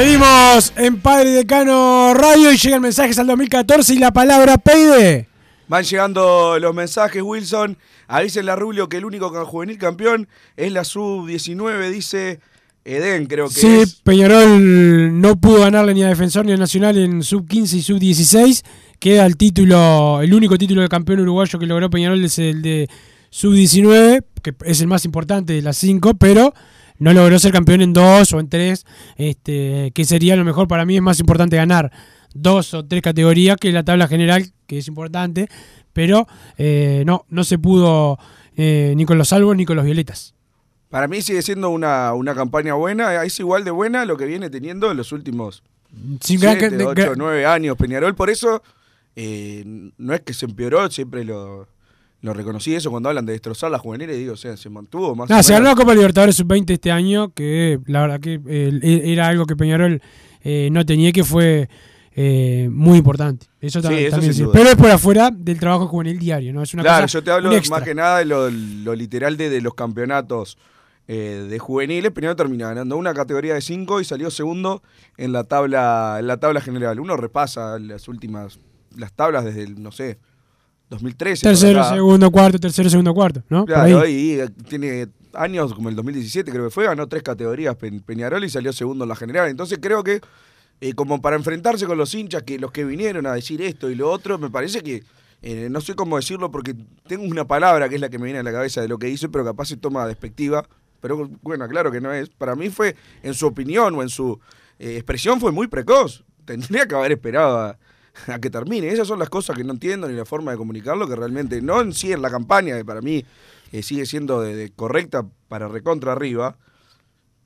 A: Seguimos en Padre Decano Radio y llegan mensajes al 2014 y la palabra Peide.
B: Van llegando los mensajes, Wilson. Avísenle a Rubio que el único juvenil campeón es la sub-19, dice Eden, creo que
A: Sí,
B: es.
A: Peñarol no pudo ganarle ni a Defensor ni a Nacional en sub 15 y sub 16. Queda el título, el único título de campeón uruguayo que logró Peñarol es el de sub 19, que es el más importante de las cinco, pero no logró ser campeón en dos o en tres, este, que sería lo mejor para mí. Es más importante ganar dos o tres categorías que la tabla general, que es importante, pero eh, no, no se pudo eh, ni con los salvos ni con los violetas.
B: Para mí sigue siendo una, una campaña buena. Es igual de buena lo que viene teniendo en los últimos
A: Sí, gran-
B: 7,
A: de-
B: 8,
A: gran-
B: 9 años Peñarol. Por eso eh, no es que se empeoró, siempre lo, lo reconocí eso cuando hablan de destrozar las juveniles. Digo, o sea, se mantuvo más
A: No,
B: o
A: se ganó la Copa Libertadores Sub-20 este año, que la verdad que eh, e- era algo que Peñarol eh, no tenía que fue eh, muy importante. Eso,
B: Sí,
A: tam-
B: eso
A: también sí. Pero es por afuera del trabajo juvenil diario, ¿no? Es una
B: claro,
A: cosa,
B: yo te hablo más que nada de lo, lo literal de, de los campeonatos eh, de juveniles. Peñarol termina ganando una categoría de 5 y salió segundo en la tabla en la tabla general. Uno repasa las últimas las tablas desde el, no sé, 2013. por
A: Tercero, segundo, cuarto, tercero, segundo, cuarto, ¿no?
B: Claro,
A: ahí.
B: y eh, tiene años como el 2017 creo que fue, ganó tres categorías Pe- Peñarol y salió segundo en la general. Entonces creo que eh, como para enfrentarse con los hinchas, que los que vinieron a decir esto y lo otro, me parece que, eh, no sé cómo decirlo porque tengo una palabra que es la que me viene a la cabeza de lo que hizo, pero capaz se toma despectiva. Pero bueno, claro que no es. Para mí fue, en su opinión o en su eh, expresión, fue muy precoz. Tendría que haber esperado a, a que termine. Esas son las cosas que no entiendo ni la forma de comunicarlo, que realmente no en sí en la campaña, que para mí eh, sigue siendo de, de correcta para recontra arriba.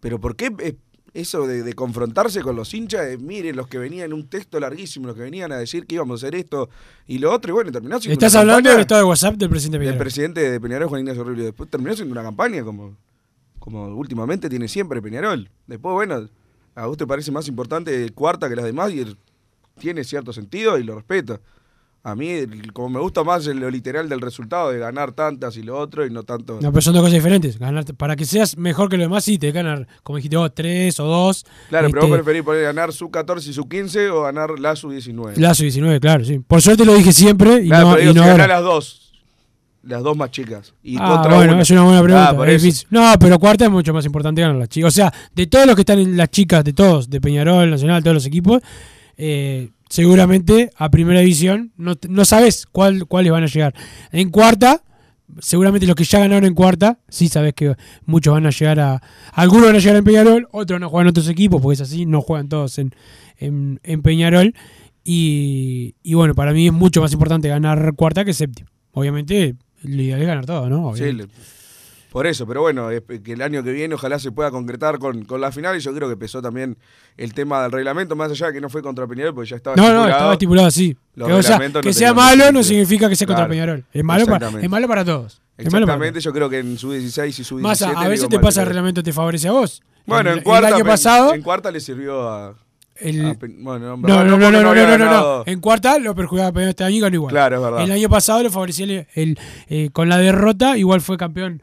B: Pero ¿por qué eh, eso de, de confrontarse con los hinchas? de, miren, los que venían en un texto larguísimo, los que venían a decir que íbamos a hacer esto y lo otro, y bueno, terminó siendo
A: Estás
B: una
A: hablando
B: campaña
A: del estado de WhatsApp del presidente
B: del
A: Peñarol.
B: presidente de Peñarol, Juan Ignacio Rubio. Después terminó siendo una campaña como, como últimamente tiene siempre Peñarol. Después, bueno, a vos te parece más importante cuarta que las demás y el- tiene cierto sentido y lo respeto. A mí, como me gusta más lo literal del resultado de ganar tantas y lo otro y no tanto.
A: No, pero son dos cosas diferentes. Ganarte, para que seas mejor que los demás, sí, te ganar, como dijiste vos, tres o dos.
B: Claro, pero
A: Este,
B: vos preferís poner ganar su 14 y su 15 o ganar la su 19.
A: La sub-19, claro, sí. Por suerte lo dije siempre y
B: Claro,
A: no,
B: pero
A: y no
B: si ganás las dos. Las dos más chicas. Y
A: Ah,
B: contra
A: bueno,
B: una.
A: es una buena pregunta.
B: Ah,
A: es difícil. No, pero cuarta es mucho más importante ganar las chicas. O sea, de todos los que están en las chicas, de todos, de Peñarol, Nacional, todos los equipos, eh, seguramente a primera división no, no sabes cuál, cuáles van a llegar. En cuarta, seguramente los que ya ganaron en cuarta, sí sabes que muchos van a llegar a. Algunos van a llegar en Peñarol, otros no juegan en otros equipos, porque es así, no juegan todos en, en, en Peñarol. Y, y bueno, para mí es mucho más importante ganar cuarta que séptima. Obviamente, lo ideal es ganar todo, ¿no? Obviamente.
B: le- por eso, pero bueno, que el año que viene ojalá se pueda concretar con, con la final y yo creo que pesó también el tema del reglamento, más allá de que no fue contra Peñarol, porque ya estaba
A: No, no,
B: estipulado.
A: estipulado estipulado, sí.
B: Los
A: Que, o sea, que
B: no
A: sea malo no significa que sea contra
B: Claro,
A: Peñarol. Es malo, para, es malo para todos.
B: Exactamente, yo creo que en su 16 y su 17
A: Más a, a veces te pasa el reglamento te favorece a vos.
B: Bueno,
A: el,
B: en cuarta,
A: el año pasado.
B: en cuarta le sirvió a.
A: El-
B: a Pe- bueno, en
A: No, no, no, no, no, no, no, no.
B: ganado.
A: En cuarta lo perjudicaba Peñarol este año y ganó igual.
B: Claro, es verdad.
A: El año pasado le favoreció el, el, eh, con la derrota, igual fue campeón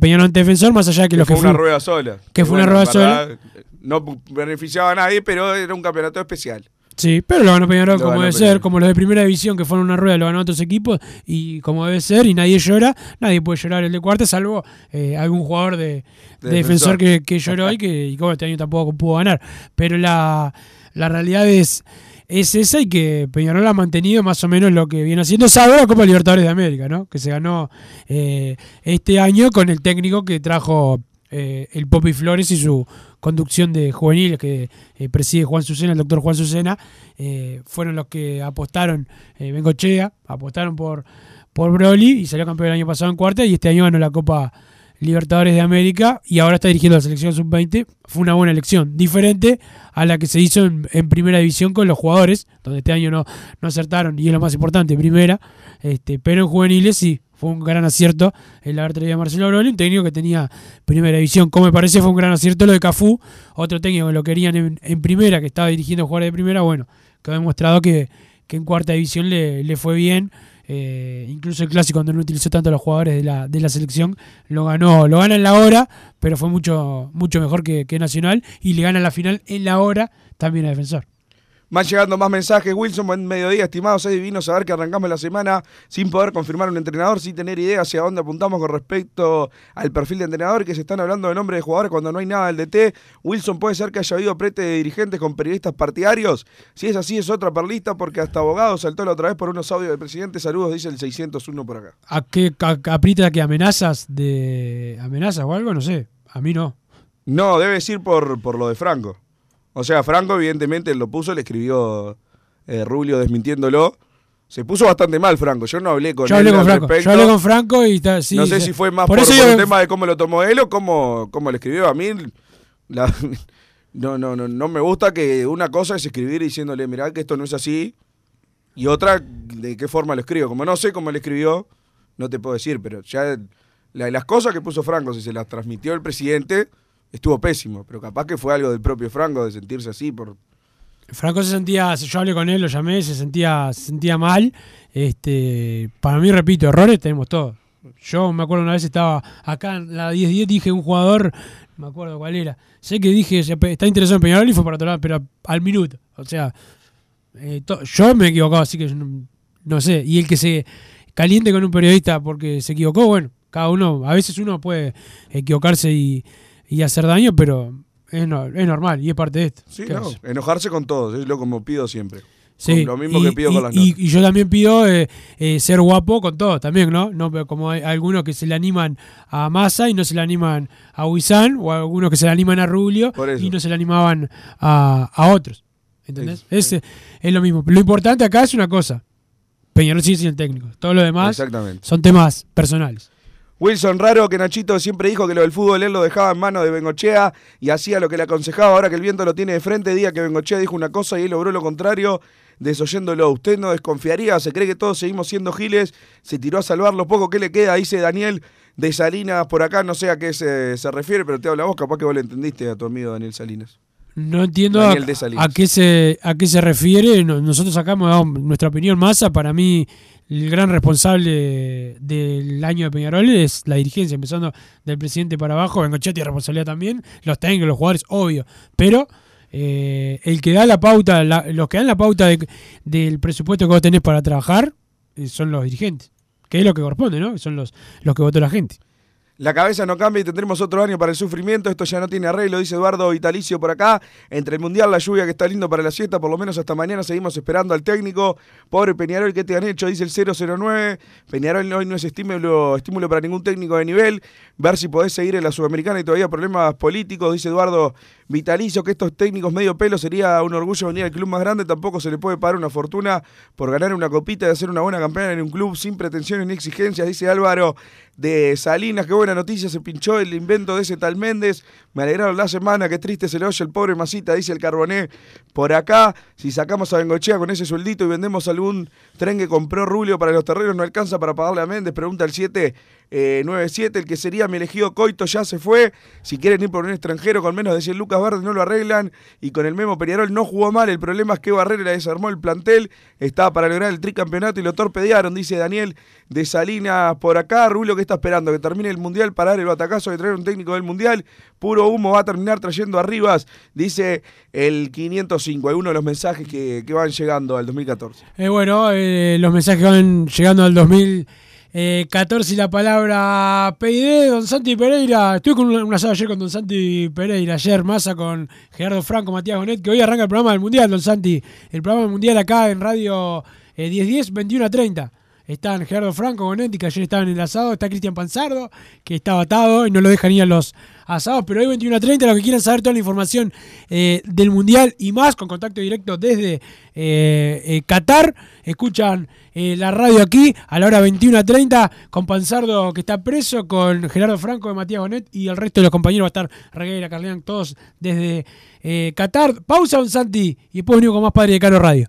A: Peñarol ante Defensor, más allá de que,
B: Que
A: lo que
B: fue una rueda sola.
A: Que fue una rueda sola.
B: No beneficiaba a nadie, pero era un campeonato especial.
A: Sí, pero lo ganó Peñarol
B: Lo
A: como
B: ganó
A: debe
B: Peñarol.
A: ser, como los de primera división que fueron una rueda, lo ganó otros equipos y como debe ser, y nadie llora, nadie puede llorar el de cuarta, salvo eh, algún jugador de, de
B: De
A: defensor
B: Defensor.
A: que, que lloró y que, y bueno, este año tampoco pudo ganar. Pero la, la realidad es, es esa y que Peñarol ha mantenido más o menos lo que viene haciendo, salvo la Copa Libertadores de América, ¿no? que se ganó eh, este año con el técnico que trajo eh, el Popi Flores y su conducción de juveniles que eh, preside Juan Susena, el doctor Juan Susena, eh, fueron los que apostaron, eh, Bengochea, apostaron por, por Broly y salió campeón el año pasado en cuarta y este año ganó la Copa Libertadores de América y ahora está dirigiendo la selección sub-20. Fue una buena elección, diferente a la que se hizo en, en primera división con los jugadores, donde este año no, no acertaron y es lo más importante, primera, este, pero en juveniles sí, fue un gran acierto el haber traído a Marcelo Broly, un técnico que tenía primera división. Como me parece, fue un gran acierto lo de Cafú, otro técnico que lo querían en, en primera, que estaba dirigiendo jugadores de primera. Bueno, que ha demostrado que, que en cuarta división le, le fue bien. Eh, incluso el clásico, cuando no utilizó tanto a los jugadores de la, de la selección, lo ganó, lo gana en la hora, pero fue mucho, mucho mejor que, que Nacional y le gana la final en la hora también a Defensor.
B: Van llegando más mensajes. Wilson, buen mediodía, estimados. Es divino saber que arrancamos la semana sin poder confirmar un entrenador, sin tener idea hacia dónde apuntamos con respecto al perfil de entrenador, que se están hablando de nombre de jugadores cuando no hay nada del DT. Wilson, ¿puede ser que haya habido prete de dirigentes con periodistas partidarios? Si es así, es otra perlista, porque hasta abogado saltó la otra vez por unos audios del presidente. Saludos, dice el 601 por acá.
A: ¿A qué a- aprieta que amenazas de amenazas o algo? No sé. A mí no.
B: No, debe decir por, por lo de Franco. O sea, Franco evidentemente lo puso, le escribió eh, Rubio desmintiéndolo. Se puso bastante mal Franco. Yo no hablé con
A: Yo
B: él
A: hablé con Franco.
B: respecto.
A: Yo hablé con Franco y está, sí,
B: no sé
A: sí.
B: si fue más
A: Por
B: por,
A: eso
B: por
A: yo-
B: el tema de cómo lo tomó él o cómo, cómo le escribió. A mí la- no, no, no, no me gusta que una cosa es escribir diciéndole, mirá que esto no es así, y otra de qué forma lo escribo. Como no sé cómo le escribió, no te puedo decir, pero ya la- las cosas que puso Franco, si se las transmitió el presidente, estuvo pésimo. Pero capaz que fue algo del propio Franco de sentirse así por...
A: Franco se sentía, yo hablé con él, lo llamé, se sentía, se sentía mal. Este, para mí, repito, errores tenemos todos. Yo me acuerdo una vez estaba acá en la 10-10, dije un jugador, me acuerdo cuál era. Sé que dije, está interesado en Peñarol y fue para otro pero al minuto. O sea, eh, yo me he equivocado, así que no, no sé. Y el que se caliente con un periodista porque se equivocó, bueno, cada uno, a veces uno puede equivocarse y, y hacer daño, pero es, no- es normal y es parte de esto.
B: Sí,
A: ¿Qué
B: no, enojarse con todos, es lo como pido siempre.
A: Sí,
B: lo mismo
A: y,
B: que pido
A: y-
B: con las
A: y- y yo también pido eh, eh, ser guapo con todo, también, ¿no? no pero como hay algunos que se le animan a Massa y no se le animan a Huizán, o algunos que se le animan a Rubio y no se le animaban a, a otros. ¿Entendés? Ese es lo mismo. Lo importante acá es una cosa. Peñarol sigue siendo el técnico. Todo lo demás son temas personales.
B: Wilson, raro que Nachito siempre dijo que lo del fútbol él lo dejaba en manos de Bengochea y hacía lo que le aconsejaba. Ahora que el viento lo tiene de frente, diga que Bengochea dijo una cosa y él logró lo contrario, desoyéndolo. ¿Usted no desconfiaría? ¿Se cree que todos seguimos siendo giles? Se tiró a salvar lo poco que le queda, dice Daniel de Salinas por acá. No sé a qué se, se refiere, pero te habla vos, capaz que vos le entendiste a tu amigo Daniel Salinas.
A: No entiendo a, a qué se a qué se refiere. No- Nosotros dado nuestra opinión. Massa, para mí, el gran responsable del año de Peñarol es la dirigencia, empezando del presidente para abajo. Bengochea tiene responsabilidad también. Los técnicos, los jugadores, obvio. Pero eh, el que da la pauta, la- los que dan la pauta de- del presupuesto que vos tenés para trabajar eh, son los dirigentes. Que es lo que corresponde, ¿no? Son los, los que votó la gente.
B: La cabeza no cambia y tendremos otro año para el sufrimiento. Esto ya no tiene arreglo, dice Eduardo Vitalicio por acá. Entre el Mundial, la lluvia que está lindo para la siesta, por lo menos hasta mañana seguimos esperando al técnico. Pobre Peñarol, ¿qué te han hecho? Dice el 009. Peñarol hoy no es estímulo, estímulo para ningún técnico de nivel. Ver si podés seguir en la Sudamericana y todavía problemas políticos, dice Eduardo Vitalicio, que estos técnicos medio pelo sería un orgullo venir al club más grande. Tampoco se le puede pagar una fortuna por ganar una copita y hacer una buena campaña en un club sin pretensiones ni exigencias, dice Álvaro de Salinas. Qué buena noticia, se pinchó el invento de ese tal Méndez. Me alegraron la semana, qué triste se le oye el pobre Masita, dice el Carboné. Por acá, si sacamos a Bengochea con ese sueldito y vendemos algún tren que compró Rulio para los terrenos, no alcanza para pagarle a Méndez, pregunta el 7. Eh, 97, el que sería mi elegido Coito ya se fue. Si quieren ir por un extranjero con menos de 100 lucas verdes no lo arreglan. Y con el Memo Peñarol no jugó mal. El problema es que Barrera desarmó el plantel. Estaba para lograr el tricampeonato y lo torpedearon, dice Daniel de Salinas por acá. Rulo que está esperando que termine el mundial para dar el batacazo de traer un técnico del mundial. Puro humo va a terminar trayendo arribas, dice el 505. Algunos de los mensajes que, que van llegando al 2014.
A: Eh, bueno, eh, los mensajes van llegando al 2014 y la palabra PID, Don Santi Pereira. Estuve con un, un asado ayer con Don Santi Pereira, ayer Massa con Gerardo Franco, Matías Bonet, que hoy arranca el programa del Mundial, Don Santi. El programa del Mundial acá en Radio eh, 1010, 21 a 30. Están Gerardo Franco, Bonetti, que ayer estaban en el asado. Está Cristian Panzardo, que estaba atado y no lo dejan ir a los asados. Pero hoy 21 a 30, los que quieran saber toda la información eh, del Mundial y más, con contacto directo desde eh, eh, Qatar, escuchan la radio aquí a la hora 21 a 30 con Panzardo, que está preso, con Gerardo Franco de Matías Bonet y el resto de los compañeros va a estar Regueira, Carleán, todos desde Qatar. Pausa, Don Santi, y después venimos con más Padre de Caro Radio.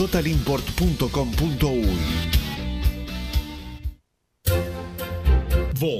D: www.totalimport.com.uy.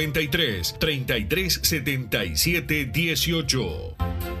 C: 093 33 77 18.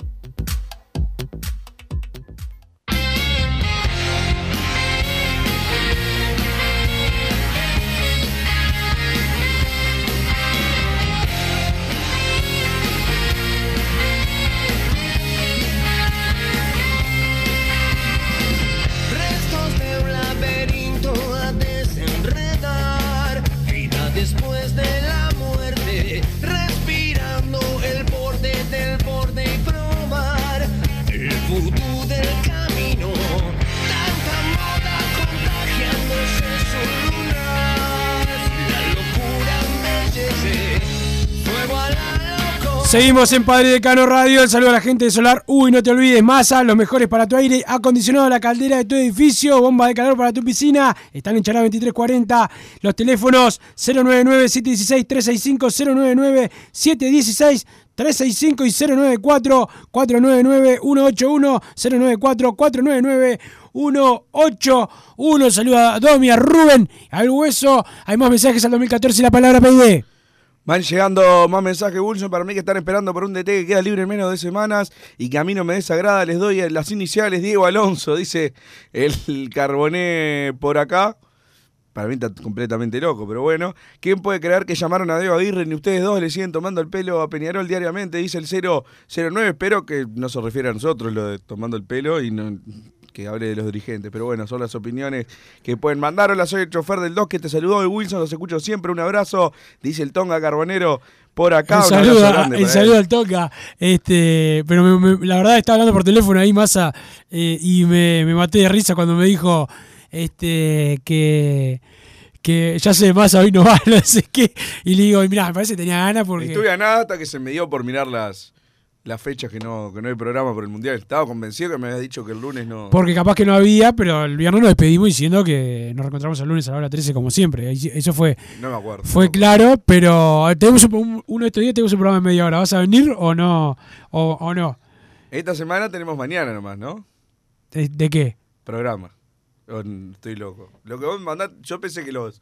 A: Seguimos en Padre Decano Radio. El saludo a la gente de Solar. Uy, no te olvides, masa, los mejores para tu aire acondicionado, la caldera de tu edificio, bomba de calor para tu piscina. Están en Chará 2340. Los teléfonos 099-716-365, 099-716. 365 y 094-499-181, 094-499-181. Saluda a Domi, a Rubén, al Hueso. Hay más mensajes al 2014 y la palabra PD.
B: Van llegando más mensajes, Wilson, para mí que están esperando por un DT que queda libre en menos de semanas y que a mí no me desagrada. Les doy las iniciales, Diego Alonso, dice el Carboné por acá. Para mí está completamente loco, pero bueno. ¿Quién puede creer que llamaron a Diego Aguirre ni ustedes dos le siguen tomando el pelo a Peñarol diariamente? Dice el 009. Espero que no se refiere a nosotros lo de tomando el pelo y no que hable de los dirigentes. Pero bueno, son las opiniones que pueden mandar. Hola, soy el chofer del 2 que te saludó de Wilson. Los escucho siempre. Un abrazo. Dice el Tonga Carbonero por acá.
A: El
B: Un
A: saludo,
B: grande
A: el saludo al Toca. Este, pero me- me- la verdad estaba hablando por teléfono ahí, Massa, eh, y me, me maté de risa cuando me dijo este, que, que ya sé, Massa hoy no va, no sé qué. Y le digo, mirá, me parece que tenía ganas porque.
B: Estuve a nada hasta que se me dio por mirar las, las fechas que no, que no hay programa por el Mundial. Estaba convencido que me habías dicho que el lunes no...
A: Porque capaz que no había, pero el viernes nos despedimos diciendo que nos reencontramos el lunes a la hora 13 como siempre. Eso fue,
B: No me acuerdo.
A: fue claro, pero tenemos un- un- uno de estos días tenemos un programa de media hora. ¿Vas a venir o no? ¿O, o no?
B: Esta semana tenemos mañana nomás, ¿no?
A: ¿De, de qué?
B: Programa. Estoy loco. Lo que vos mandás, yo pensé que los,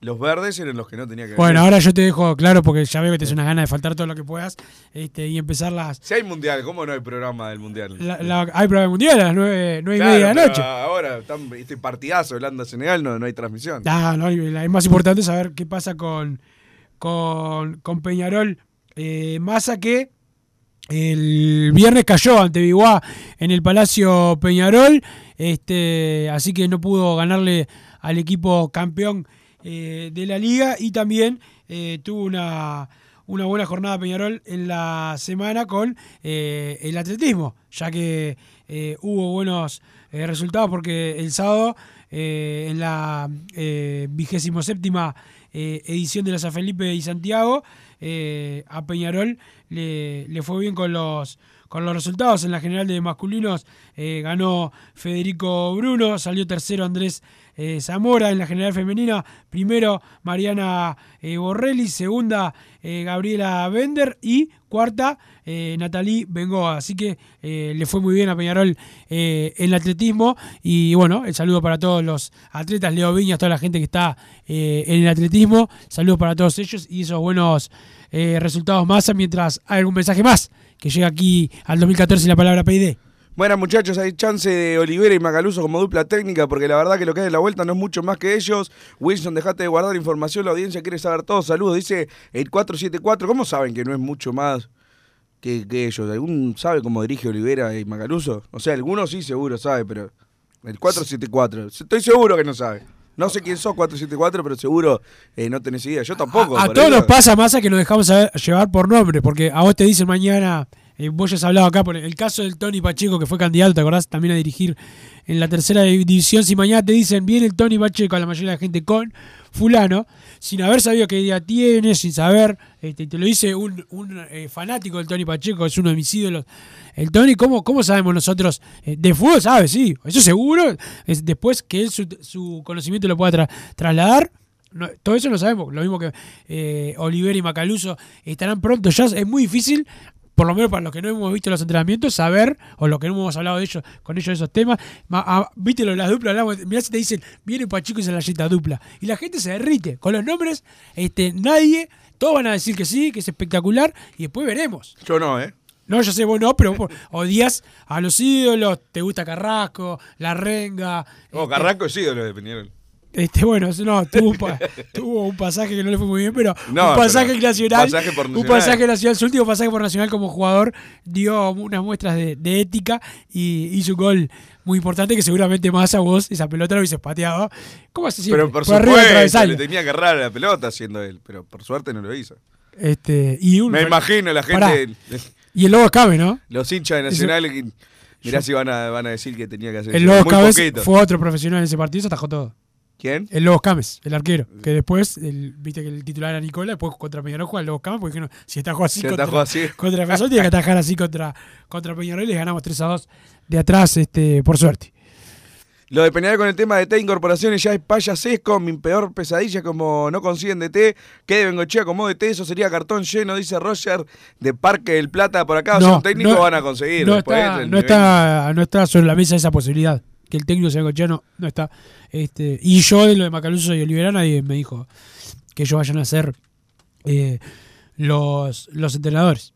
B: los verdes eran los que no tenía que
A: Bueno,
B: venir.
A: ahora yo te dejo claro porque ya veo que te es una gana de faltar todo lo que puedas este, y empezar las.
B: Si hay Mundial, ¿cómo no hay programa del Mundial?
A: la- la- hay programa mundial a las nueve, nueve
B: Claro,
A: y media de la noche.
B: Ahora, tan- este partidazo Holanda-Senegal no, no hay transmisión.
A: Ah, no, es más importante saber qué pasa con, con, con Peñarol. Eh, Massa que el viernes cayó ante Biguá en el Palacio Peñarol, este, así que no pudo ganarle al equipo campeón eh, de la liga y también eh, tuvo una, una buena jornada Peñarol en la semana con eh, el atletismo, ya que hubo buenos resultados porque el sábado en la vigésimo séptima edición de la San Felipe y Santiago a Peñarol le, le fue bien con los con los resultados. En la general de masculinos ganó Federico Bruno salió tercero Andrés eh, Zamora en la general femenina. Primero Mariana eh, Borrelli. Segunda eh, Gabriela Bender. Y cuarta eh, Natalie Bengoa. Así que eh, le fue muy bien a Peñarol el atletismo. Y bueno el saludo para todos los atletas Leo Viñas toda la gente que está en el atletismo. Saludos para todos ellos y esos buenos resultados más mientras hay algún mensaje más que llega aquí al 2014 y la palabra PID.
B: Bueno, muchachos, hay chance de Olivera y Macaluso como dupla técnica, porque la verdad que lo que hay en la vuelta no es mucho más que ellos. Wilson, dejate de guardar información, la audiencia quiere saber todo. Saludos, dice el 474. ¿Cómo saben que no es mucho más que, que ellos? ¿Algún sabe cómo dirige Olivera y Macaluso? O sea, algunos sí seguro sabe, pero el 474. Estoy seguro que no sabe. No sé quién sos 474, pero seguro eh, no tenés idea. Yo tampoco.
A: A todos nos pasa más que nos dejamos llevar por nombre, porque a vos te dicen mañana, eh, vos ya has hablado acá por el caso del Tony Pacheco, que fue candidato, ¿te acordás? También a dirigir en la tercera división. Si mañana te dicen, viene el Tony Pacheco, a la mayoría de la gente con fulano, sin haber sabido qué día tiene, sin saber, este, te lo dice un, eh, fanático del Tony Pacheco, es uno de mis ídolos. El Tony, ¿cómo, cómo sabemos nosotros? Eh, de fútbol sabe, sí, eso seguro. Es después que él su, conocimiento lo pueda tra- trasladar. Todo eso lo sabemos. Lo mismo que eh, Oliver y Macaluso estarán pronto. Ya es muy difícil, por lo menos para los que no hemos visto los entrenamientos, saber, o los que no hemos hablado de ellos, con ellos de esos temas. Ma- ah, Viste lo de las duplas, hablamos, mirá si te dicen, viene Pachico y se la yeta dupla. Y la gente se derrite. Con los nombres, este, nadie, todos van a decir que sí, que es espectacular, y después veremos.
B: Yo no, ¿eh?
A: No, yo sé, vos no, pero vos odias a los ídolos, te gusta Carrasco, La Renga.
B: Oh,
A: este,
B: Carrasco es ídolo de Peñarol.
A: Este, bueno, no, tuvo un, pa- tuvo un pasaje que no le fue muy bien, pero
B: No,
A: un pasaje
B: pero
A: nacional.
B: pasaje por
A: Un
B: Nacional.
A: pasaje nacional, su último pasaje por nacional como jugador dio unas muestras de, de ética y hizo un gol muy importante que seguramente más a vos esa pelota lo hubieses pateado. ¿Cómo hace siempre?
B: Pero por,
A: del
B: supuesto, le tenía que agarrar la pelota haciendo él, pero por suerte no lo hizo.
A: Este, y un-
B: Me imagino la
A: Pará.
B: gente,
A: Y el Lobo Escabe, ¿no?
B: los hinchas de
A: Eso-
B: Nacional, que- mirá
A: Yo-
B: si van a, van a decir que tenía que hacer
A: El
B: eso.
A: Lobo
B: Muy
A: Escabe
B: poquito.
A: fue otro profesional en ese partido, se atajó todo.
B: ¿Quién?
A: El Lobos Cames, el arquero. Que después, el- viste que el titular era Nicola, después contra Peñarol juega el Lobos Cames, porque dijeron, si atajó así contra,
B: así.
A: contra Defensor, tiene que atajar así contra, contra Peñarol y les ganamos 3 a 2 de atrás, este, por suerte.
B: Lo de Peñarol con el tema de T incorporaciones ya es payasesco, mi peor pesadilla como no consiguen DT, que de Bengochea como DT, eso sería cartón lleno, dice Roger, de Parque del Plata por acá, o sea,
A: no-
B: van a conseguir.
A: No, está, no, está, no está sobre la mesa esa posibilidad. Que el técnico sea cochiano no está. Este, y yo de lo de Macaluso y Olivera nadie me dijo que ellos vayan a ser eh, los, los entrenadores.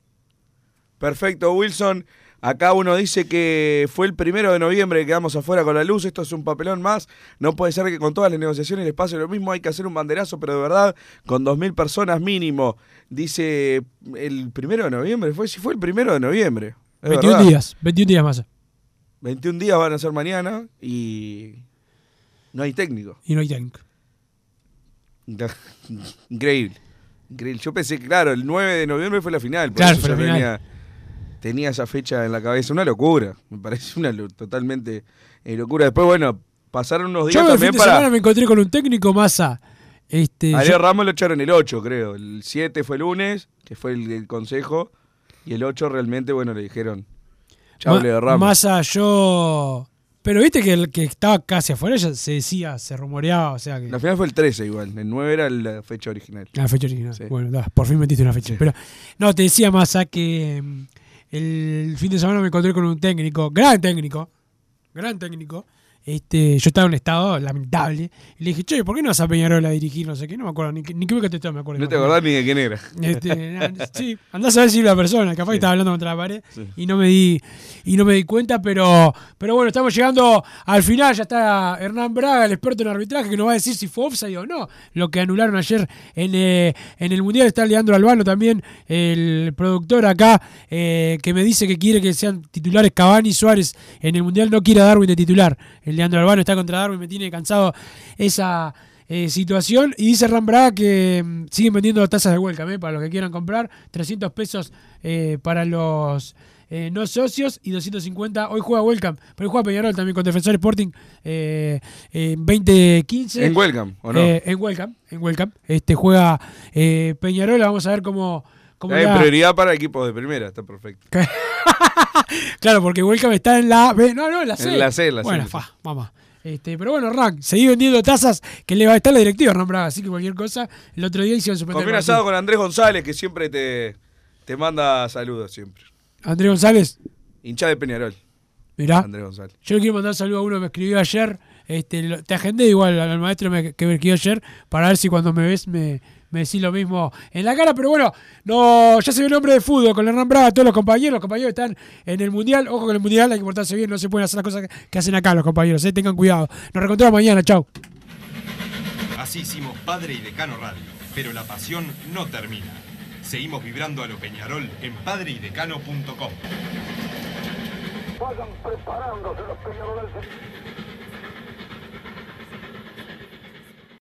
B: Perfecto, Wilson. Acá uno dice que fue el primero de noviembre que quedamos afuera con la luz. Esto es un papelón más. No puede ser que con todas las negociaciones les pase lo mismo. Hay que hacer un banderazo, pero de verdad, con 2.000 personas mínimo. Dice el primero de noviembre. Fue, si fue el primero de noviembre. Es
A: 21
B: verdad.
A: días, 21 días más.
B: 21 días van a ser mañana y no hay técnico.
A: Y no hay técnico.
B: Increíble. Increíble. Yo pensé claro, el 9 de noviembre fue la final. Por
A: Claro,
B: eso
A: fue la
B: yo
A: final.
B: tenía, tenía esa fecha en la cabeza. Una locura. Me parece una lo- totalmente eh, locura. Después, bueno, pasaron unos días
A: Yo el fin
B: también
A: de
B: para.
A: semana me encontré con un técnico masa. Este,
B: Ariel
A: yo-
B: Ramos lo echaron el 8, creo. El 7 fue el lunes, que fue el, el consejo. Y el 8 realmente, bueno, le dijeron. Chau,
A: Ma-
B: Leo Ramos.
A: Massa, yo. Pero viste que el que estaba casi afuera ya se decía, se rumoreaba, o sea que.
B: La final fue el 13 igual. El 9 era la fecha original.
A: La fecha original. Bueno, da, por fin metiste una fecha. Pero no, te decía Massa que mm, el fin de semana me encontré con un técnico, gran técnico, gran técnico. Este, yo estaba en un estado lamentable. Y le dije, che, ¿por qué no vas a Peñarol a dirigir? No sé qué, no me acuerdo, ni, qué- ni qué me contestó, me acuerdo.
B: No te acordás ni de quién era.
A: Este, na- sí, andás a ver si la persona, capaz que estaba hablando contra la pared y no me di y no me di cuenta, pero pero bueno, estamos llegando al final, ya está Hernán Braga, el experto en arbitraje, que nos va a decir si fue offside o no, lo que anularon ayer en, eh, en el Mundial, está Leandro Albano también, el productor acá, eh, que me dice que quiere que sean titulares Cavani y Suárez en el Mundial, no quiere a Darwin de titular, el Leandro Albano está contra Darwin, me tiene cansado esa eh, situación. Y dice Ram Braga que mm, siguen vendiendo tazas de welcome eh, para los que quieran comprar. 300 pesos eh, para los no socios y 250. Hoy juega Welcome, pero hoy juega Peñarol también con Defensor Sporting en 2015.
B: En Welcome, ¿o no?
A: En Welcome, en Welcome. Este juega Peñarol, vamos a ver cómo. Cómo
B: Hay
A: va.
B: prioridad para equipos de primera, está perfecto.
A: Claro, porque Welcome está en la B. No, no, en la C.
B: En la C, la C,
A: Bueno, fa, vamos. Este, pero bueno, Rank, seguí vendiendo tazas que le va a estar la directiva, Ram Braga. Así que cualquier cosa, el otro día hicieron suspender
B: Comí asado con Andrés González, que siempre te, te manda saludos, siempre.
A: Andrés González,
B: Hincha de Peñarol.
A: mirá.
B: Andrés González.
A: Yo le quiero mandar un saludo a uno que me escribió ayer. Este, te agendé igual al maestro que me escribió ayer para ver si cuando me ves me, me decís lo mismo en la cara. Pero bueno, no ya se ve el hombre de fútbol con Hernán Braga, todos los compañeros. Los compañeros están en el Mundial. Ojo con el Mundial, hay que portarse bien. No se pueden hacer las cosas que, que hacen acá los compañeros. eh, Tengan cuidado. Nos reencontramos mañana. Chau.
L: Así hicimos Padre y Decano Radio, pero la pasión no termina. Seguimos vibrando a lo Peñarol en padreidecano.com.
M: Vayan preparándose los peñaroles.